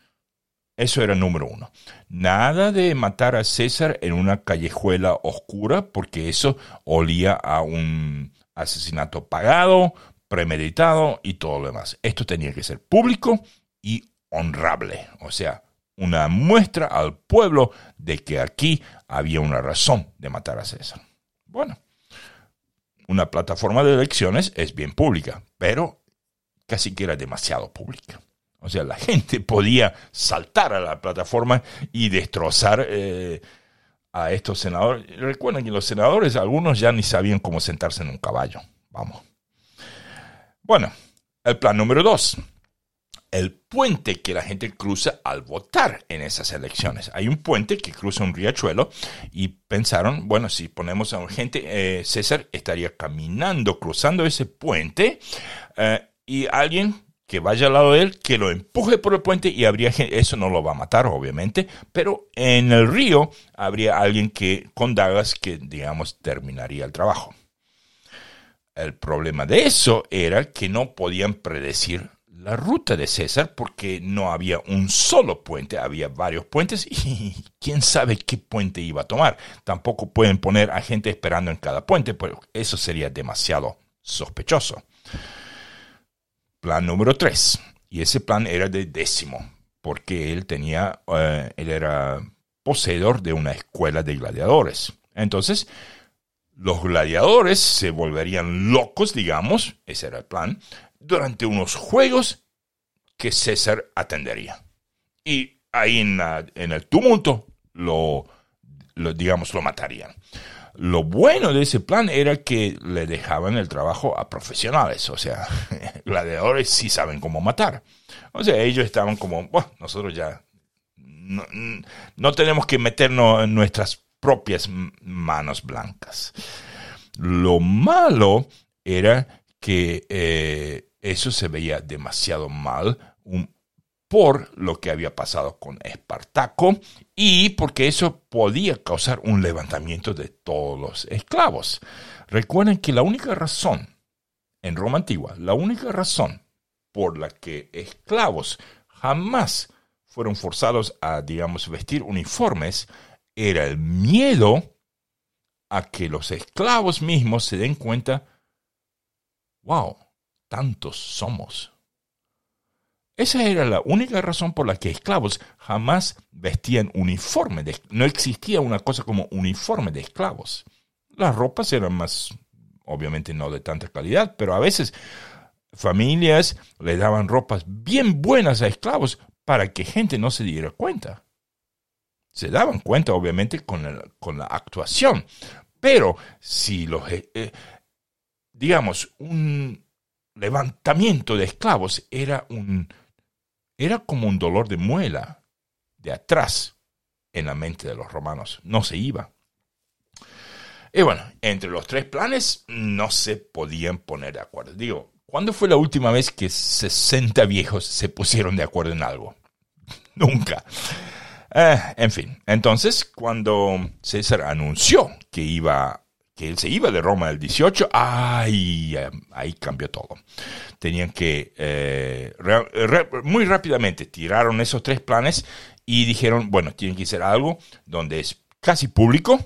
Eso era número uno. Nada de matar a César en una callejuela oscura, porque eso olía a un asesinato pagado, premeditado y todo lo demás. Esto tenía que ser público y honrable. O sea, una muestra al pueblo de que aquí había una razón de matar a César. Bueno, una plataforma de elecciones es bien pública, pero casi que era demasiado pública. O sea, la gente podía saltar a la plataforma y destrozar eh, a estos senadores. Recuerden que los senadores, algunos ya ni sabían cómo sentarse en un caballo. Vamos. Bueno, el plan número dos el puente que la gente cruza al votar en esas elecciones. Hay un puente que cruza un riachuelo y pensaron, bueno, si ponemos a gente, eh, César estaría caminando, cruzando ese puente eh, y alguien que vaya al lado de él, que lo empuje por el puente y habría gente, eso no lo va a matar obviamente, pero en el río habría alguien que con dagas que digamos terminaría el trabajo. El problema de eso era que no podían predecir la ruta de César porque no había un solo puente, había varios puentes y quién sabe qué puente iba a tomar. Tampoco pueden poner a gente esperando en cada puente, pero eso sería demasiado sospechoso. Plan número 3. Y ese plan era de décimo, porque él tenía, eh, él era poseedor de una escuela de gladiadores. Entonces, los gladiadores se volverían locos, digamos, ese era el plan, durante unos juegos que César atendería. Y ahí en, el tumulto lo, digamos, lo matarían. Lo bueno de ese plan era que le dejaban el trabajo a profesionales, o sea, gladiadores sí saben cómo matar. O sea, ellos estaban como, bueno, nosotros ya no, tenemos que meternos en nuestras propias manos blancas. Lo malo era que eh, eso se veía demasiado mal por lo que había pasado con Espartaco y porque eso podía causar un levantamiento de todos los esclavos. Recuerden que la única razón en Roma antigua, la única razón por la que esclavos jamás fueron forzados a, digamos, vestir uniformes era el miedo a que los esclavos mismos se den cuenta, wow, tantos somos. Esa era la única razón por la que esclavos jamás vestían uniforme. no existía una cosa como uniforme de esclavos. Las ropas eran más, obviamente no de tanta calidad, pero a veces familias le daban ropas bien buenas a esclavos para que gente no se diera cuenta. Se daban cuenta, obviamente, con, con la actuación. Pero si los, eh, digamos, un levantamiento de esclavos era un era como un dolor de muela de atrás en la mente de los romanos. No se iba. Y bueno, entre los tres planes no se podían poner de acuerdo. Digo, ¿cuándo fue la última vez que 60 viejos se pusieron de acuerdo en algo? Nunca. Eh, en fin, entonces cuando César anunció que iba que él se iba de Roma el 18, ay, ahí cambió todo. Tenían que eh, muy rápidamente tiraron esos tres planes y dijeron, bueno, tienen que hacer algo donde es casi público,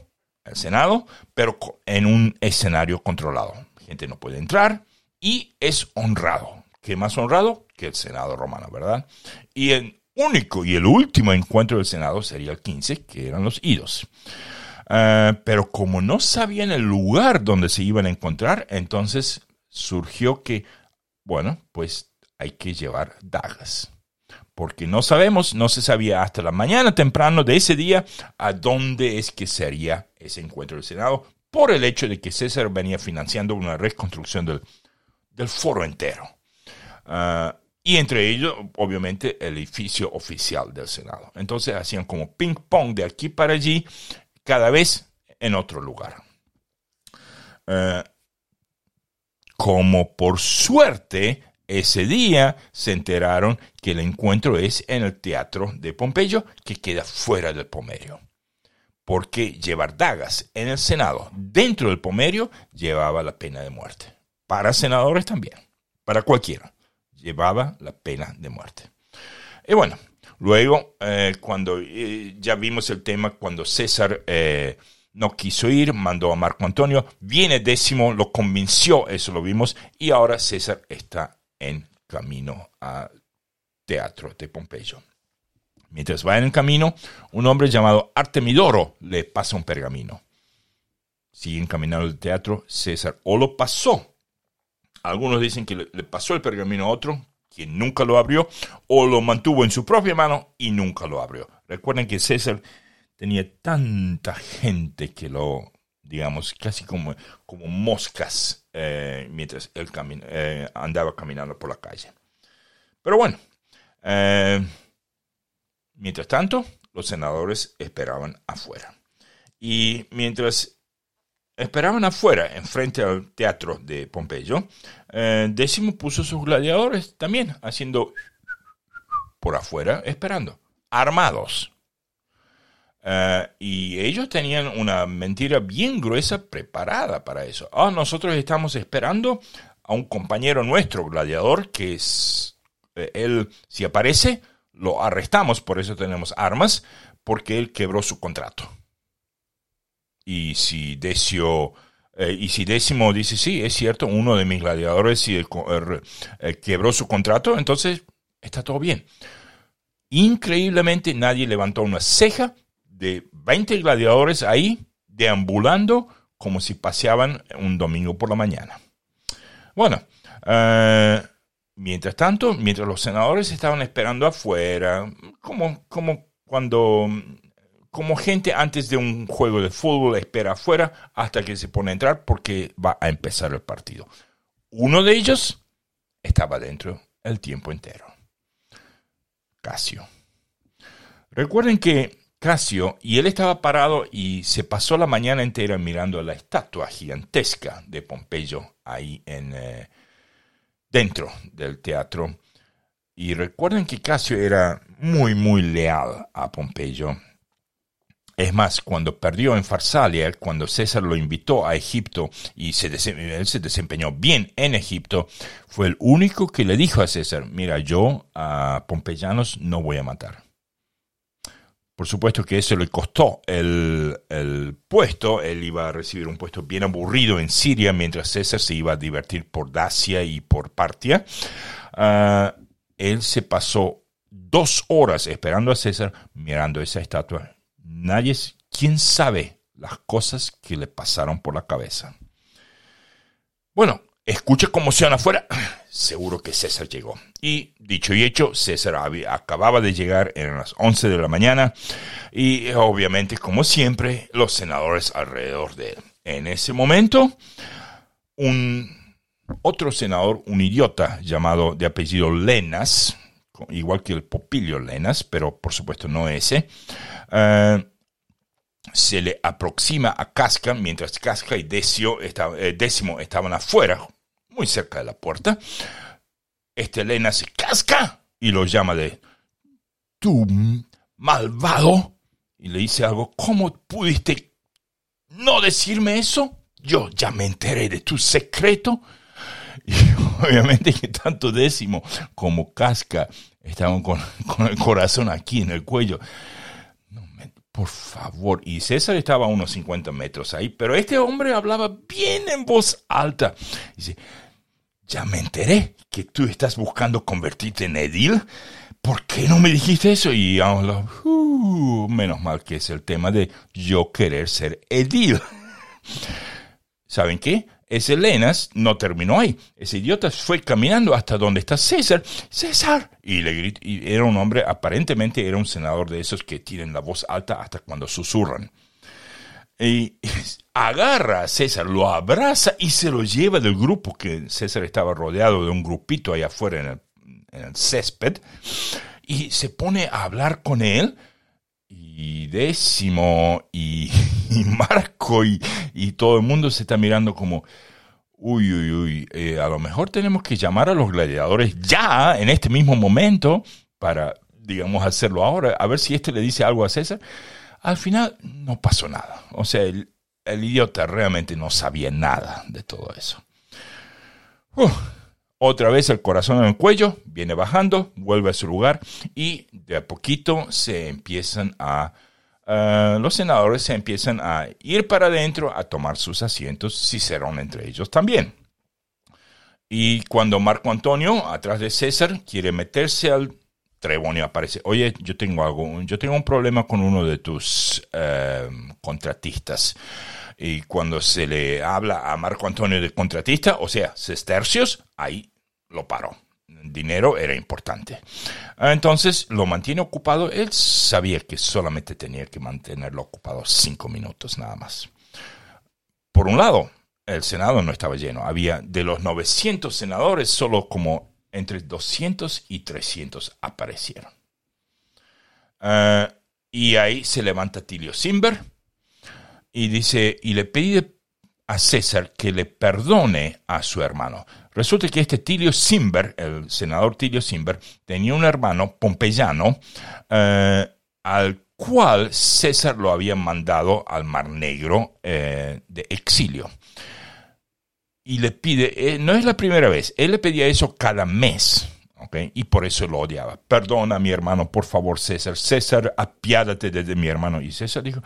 el Senado, pero en un escenario controlado. La gente no puede entrar y es honrado. ¿Qué más honrado que el Senado romano, verdad? Y el único y el último encuentro del Senado sería el 15, que eran los idos. Eh, pero como no sabían el lugar donde se iban a encontrar, entonces surgió que, bueno, pues hay que llevar dagas porque no sabemos, no se sabía hasta la mañana temprano de ese día a dónde es que sería ese encuentro del Senado, por el hecho de que César venía financiando una reconstrucción del, del foro entero. Ah, y entre ellos, obviamente, el edificio oficial del Senado. Entonces hacían como ping-pong de aquí para allí, cada vez en otro lugar. Ah, como por suerte ese día se enteraron que el encuentro es en el teatro de Pompeyo, que queda fuera del Pomerio. Porque llevar dagas en el Senado dentro del Pomerio llevaba la pena de muerte. Para senadores también, para cualquiera, llevaba la pena de muerte. Y bueno, luego, eh, cuando eh, ya vimos el tema, cuando César eh, no quiso ir, mandó a Marco Antonio, viene décimo, lo convenció, eso lo vimos, y ahora César está en camino al teatro de Pompeyo. Mientras va en el camino, un hombre llamado Artemidoro le pasa un pergamino. Sigue encaminando al teatro, César o lo pasó. Algunos dicen que le pasó el pergamino a otro, nunca lo abrió, o lo mantuvo en su propia mano y nunca lo abrió. Recuerden que César tenía tanta gente que lo, digamos, casi como, como moscas eh, mientras él eh, andaba caminando por la calle. Pero bueno, eh, mientras tanto, los senadores esperaban afuera. Y mientras esperaban afuera, enfrente al teatro de Pompeyo, Décimo puso sus gladiadores también, haciendo por afuera, esperando, armados. Eh, y ellos tenían una mentira bien gruesa preparada para eso. Ah, nosotros estamos esperando a un compañero nuestro, gladiador, que es, eh, él, si aparece, lo arrestamos, por eso tenemos armas, porque él quebró su contrato. Y si Decio, eh, y si Décimo dice, sí, es cierto, uno de mis gladiadores quebró su contrato, entonces está todo bien. Increíblemente nadie levantó una ceja de 20 gladiadores ahí deambulando como si paseaban un domingo por la mañana. Bueno, eh, mientras tanto, mientras los senadores estaban esperando afuera, como, como cuando, como gente antes de un juego de fútbol espera afuera hasta que se pone a entrar porque va a empezar el partido. Uno de ellos estaba dentro el tiempo entero. Casio. Recuerden que Casio, y él estaba parado y se pasó la mañana entera mirando la estatua gigantesca de Pompeyo ahí en, eh, dentro del teatro. Y recuerden que Casio era muy, muy leal a Pompeyo. Es más, cuando perdió en Farsalia, cuando César lo invitó a Egipto y se él se desempeñó bien en Egipto, fue el único que le dijo a César, mira, yo a pompeyanos no voy a matar. Por supuesto que eso le costó el, puesto. Él iba a recibir un puesto bien aburrido en Siria mientras César se iba a divertir por Dacia y por Partia. Ah, él se pasó dos horas esperando a César mirando esa estatua. Nadie, quién sabe las cosas que le pasaron por la cabeza. Bueno, escucha cómo se afuera seguro que César llegó. Y dicho y hecho, César acababa de llegar, en las 11 de la mañana, y obviamente, como siempre, los senadores alrededor de él. En ese momento, un otro senador, un idiota llamado de apellido Lenas, igual que el Popilio Lenas, pero por supuesto no ese, eh, se le aproxima a Casca mientras Casca y eh, Décimo estaban afuera, muy cerca de la puerta. Este Lenas se casca y lo llama de tú malvado y le dice algo, ¿cómo pudiste no decirme eso? Yo ya me enteré de tu secreto. Y obviamente que tanto décimo como casca estaban con, el corazón aquí en el cuello. por favor. Y César estaba a unos 50 metros ahí, pero este hombre hablaba bien en voz alta. Dice, ya me enteré que tú estás buscando convertirte en edil. ¿Por qué no me dijiste eso? Y uh, menos mal que es el tema de yo querer ser edil. ¿Saben qué? Ese Lenas no terminó ahí. Ese idiota fue caminando hasta donde está César. ¡César! Y le gritó, y era un hombre, aparentemente era un senador de esos que tienen la voz alta hasta cuando susurran. Y agarra a César, lo abraza y se lo lleva del grupo, que César estaba rodeado de un grupito allá afuera en el, en el césped, y se pone a hablar con él y Décimo y, Marco y, todo el mundo se está mirando como, uy, uy, uy, eh, a lo mejor tenemos que llamar a los gladiadores ya, en este mismo momento, para, digamos, hacerlo ahora, a ver si este le dice algo a César. Al final no pasó nada. O sea, el, idiota realmente no sabía nada de todo eso. Otra vez el corazón en el cuello, viene bajando, vuelve a su lugar y de a poquito se empiezan a... los senadores se empiezan a ir para adentro a tomar sus asientos, Cicerón entre ellos también. Y cuando Marco Antonio, atrás de César, quiere meterse al Trebonio, aparece, oye, yo tengo algo, yo tengo un problema con uno de tus eh, contratistas. Y cuando se le habla a Marco Antonio de contratista, o sea, sestercios, ahí lo paró. dinero era importante. Entonces lo mantiene ocupado. Él sabía que solamente tenía que mantenerlo ocupado cinco minutos nada más. Por un lado, el Senado no estaba lleno. Había de los 900 senadores, solo como entre 200 y 300 aparecieron. Eh, y ahí se levanta Tilio Simber y dice, y le pide a César que le perdone a su hermano. Resulta que este Tilio Simber, el senador Tilio Simber, tenía un hermano pompeyano eh, al cual César lo había mandado al Mar Negro eh, de exilio. Y le pide, eh, no es la primera vez, él le pedía eso cada mes. Y por eso lo odiaba. Perdona mi hermano, por favor, César. César, apiádate de mi hermano. Y César dijo,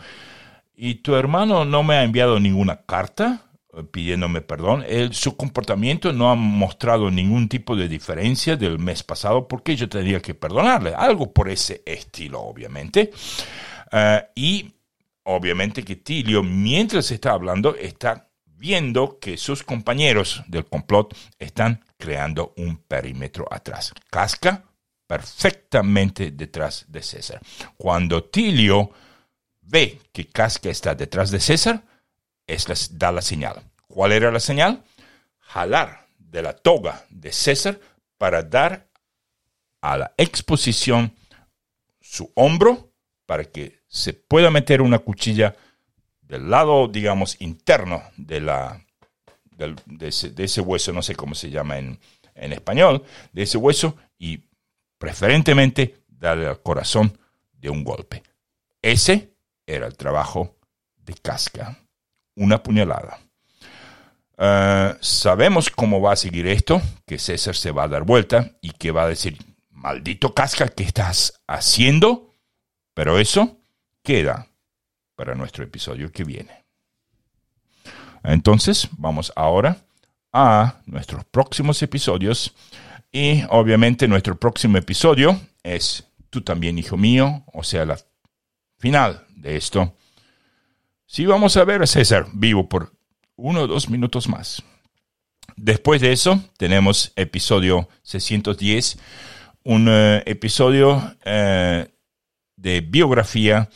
¿Y tu hermano no me ha enviado ninguna carta eh, pidiéndome perdón? Él, su comportamiento no ha mostrado ningún tipo de diferencia del mes pasado porque yo tendría que perdonarle. Algo por ese estilo, obviamente. Eh, y obviamente que Tilio, mientras está hablando, está viendo que sus compañeros del complot están creando un perímetro atrás. Casca perfectamente detrás de César. Cuando Tilio ve que Casca está detrás de César, es da la señal. ¿Cuál era la señal? Jalar de la toga de César para dar a la exposición su hombro para que se pueda meter una cuchilla del lado, digamos, interno de, la, de, ese, hueso, no sé cómo se llama en, en español, de ese hueso y preferentemente darle al corazón de un golpe. Ese era el trabajo de Casca. Una puñalada. Eh, sabemos cómo va a seguir esto, que César se va a dar vuelta y que va a decir, maldito Casca, ¿qué estás haciendo? Pero eso queda para nuestro episodio que viene. Entonces, vamos ahora a nuestros próximos episodios. Y obviamente nuestro próximo episodio es Tú también, hijo mío, o sea, la final de esto. Sí vamos a ver a César vivo por uno o dos minutos más. Después de eso tenemos episodio 610, un eh, episodio eh, de biografía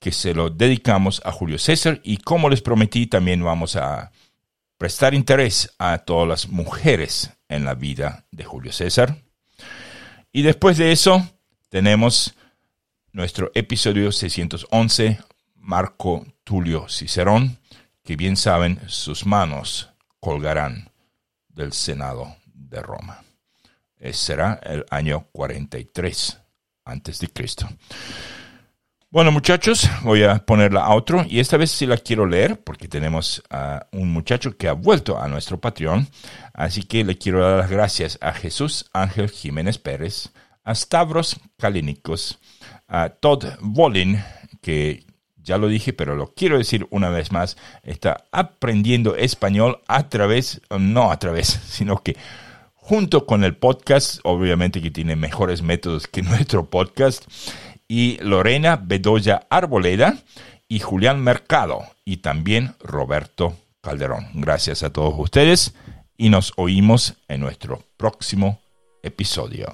que se lo dedicamos a Julio César y como les prometí también vamos a prestar interés a todas las mujeres en la vida de Julio César. Y después de eso tenemos nuestro episodio 611, Marco Tulio Cicerón, que bien saben, sus manos colgarán del Senado de Roma. Ese será el año 43 antes de Cristo. Bueno, muchachos, voy a ponerla a otro y esta vez sí la quiero leer porque tenemos a un muchacho que ha vuelto a nuestro Patreon. Así que le quiero dar las gracias a Jesús Ángel Jiménez Pérez, a Stavros Kalinikos, Todd Volin, que ya lo dije, pero lo quiero decir una vez más, está aprendiendo español a través, no a través, sino que junto con el podcast, obviamente que tiene mejores métodos que nuestro podcast y Lorena Bedoya Arboleda y Julián Mercado y también Roberto Calderón. Gracias a todos ustedes y nos oímos en nuestro próximo episodio.